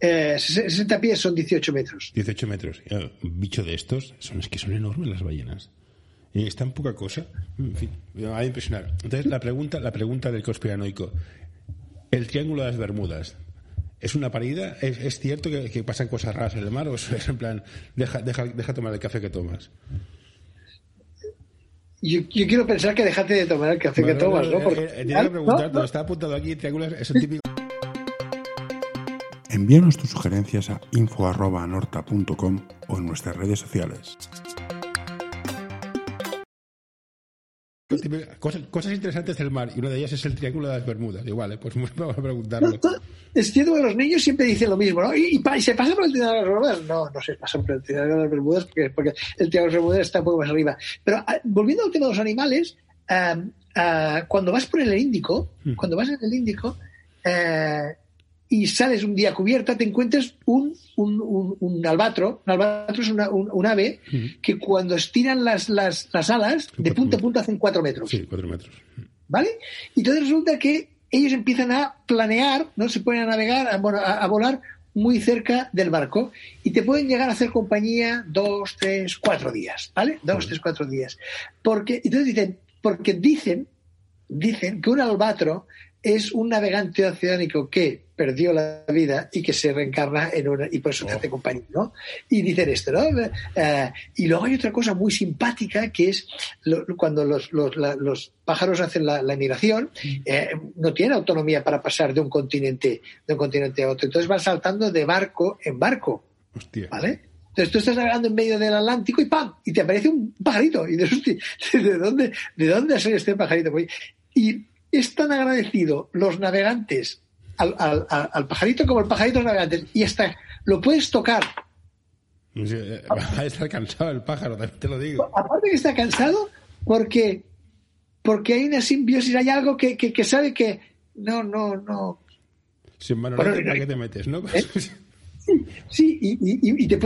Eh, 60 pies son 18 metros. 18 metros. Un bicho de estos, son, es que son enormes las ballenas. Y es tan poca cosa. En fin, me va a impresionar. Entonces, la pregunta, la pregunta del conspiranoico. El Triángulo de las Bermudas, ¿Es una parida? ¿Es, es cierto que, que, pasan cosas raras en el mar? ¿O es en plan, deja, deja, deja tomar el café que tomas? Yo, yo, quiero pensar que dejaste de tomar el café bueno, que tomas, ¿no? Porque, eh, eh, que preguntar, ¿no? está apuntado aquí, triángulos, es el típico... Envíanos tus sugerencias a info.anorta.com o en nuestras redes sociales. Cosas, cosas, interesantes del mar y una de ellas es el Triángulo de las Bermudas. Igual, ¿eh? pues vamos a preguntarlo. No, es cierto que los niños siempre dicen lo mismo, ¿no? ¿Y, y, y se pasa por el Triángulo de las Bermudas? No, no se pasa por el Triángulo de las Bermudas porque, porque el Triángulo de las Bermudas está un poco más arriba. Pero uh, volviendo al tema de los animales, uh, uh, cuando vas por el Índico, mm. cuando vas en el Índico, y sales un día cubierta, te encuentras un, un, un, un albatro. Un albatro es una, un, ave uh -huh. que cuando estiran las, las, las alas, de punta a punta hacen cuatro metros. Sí, cuatro metros. ¿Vale? Y entonces resulta que ellos empiezan a planear, ¿no? Se pueden a navegar, a, a, a volar muy cerca del barco y te pueden llegar a hacer compañía dos, tres, cuatro días, ¿vale? Dos, uh -huh. tres, cuatro días. Porque, entonces dicen, porque dicen, dicen que un albatro es un navegante oceánico que perdió la vida y que se reencarna en una y por eso oh. te hace compañía, ¿no? Y dicen esto, ¿no? Eh, y luego hay otra cosa muy simpática que es lo, cuando los, los, la, los, pájaros hacen la, la migración, eh, no tienen autonomía para pasar de un continente de un continente a otro, entonces van saltando de barco en barco, Hostia. ¿vale? Entonces tú estás navegando en medio del Atlántico y ¡pam! Y te aparece un pajarito. Y dices, ¿de dónde, de dónde ha salido este pajarito? Y es tan agradecido los navegantes al, al, al, pajarito como el pajarito los navegantes. Y hasta lo puedes tocar. Va a estar cansado el pájaro, te lo digo. Aparte que está cansado porque, porque hay una simbiosis, hay algo que, que, sabe que no, no, no. Sin mano ¿para qué te metes, no? ¿Eh? Sí, y, y, y te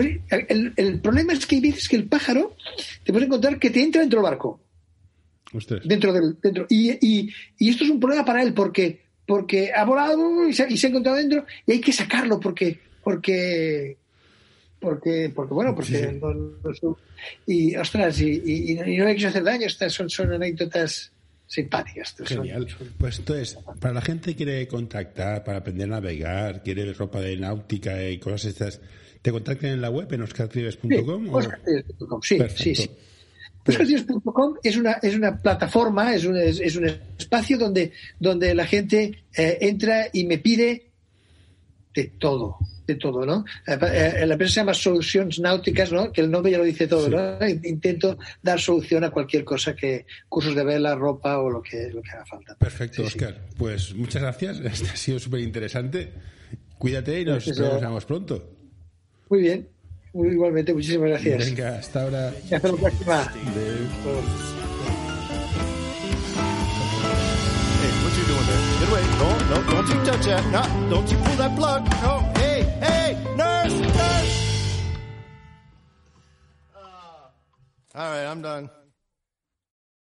el, el, problema es que hay veces que el pájaro te puede encontrar que te entra dentro del barco. Dentro del, dentro. Y, y, y, esto es un problema para él porque, porque ha volado y se, y se ha encontrado dentro y hay que sacarlo porque, porque, porque, porque bueno, porque y ostras, y, y, no hay que hacer daño, estas son, son anécdotas simpáticas. Genial. Pues entonces, para la gente que quiere contactar, para aprender a navegar, quiere ropa de náutica y cosas estas, ¿te contactan en la web en oscartrives.com? Sí, sí, sí, Oscartrives.com es una, es una plataforma, es un, es, un espacio donde, donde la gente eh, entra y me pide de todo de todo, ¿no? Eh, eh, la empresa se llama Soluciones Náuticas, ¿no? Que el nombre ya lo dice todo, ¿no? Intento dar solución a cualquier cosa que, cursos de vela, ropa o lo que, lo que haga falta. Perfecto, Oscar. Pues muchas gracias. Este ha sido súper interesante. Cuídate y nos vemos pronto. Muy bien. Igualmente, muchísimas gracias. Venga, hasta ahora. Hasta la próxima. No, no, don't you touch that. No, don't you pull that plug. No, hey, hey, nurse, nurse. Uh, all right, I'm done.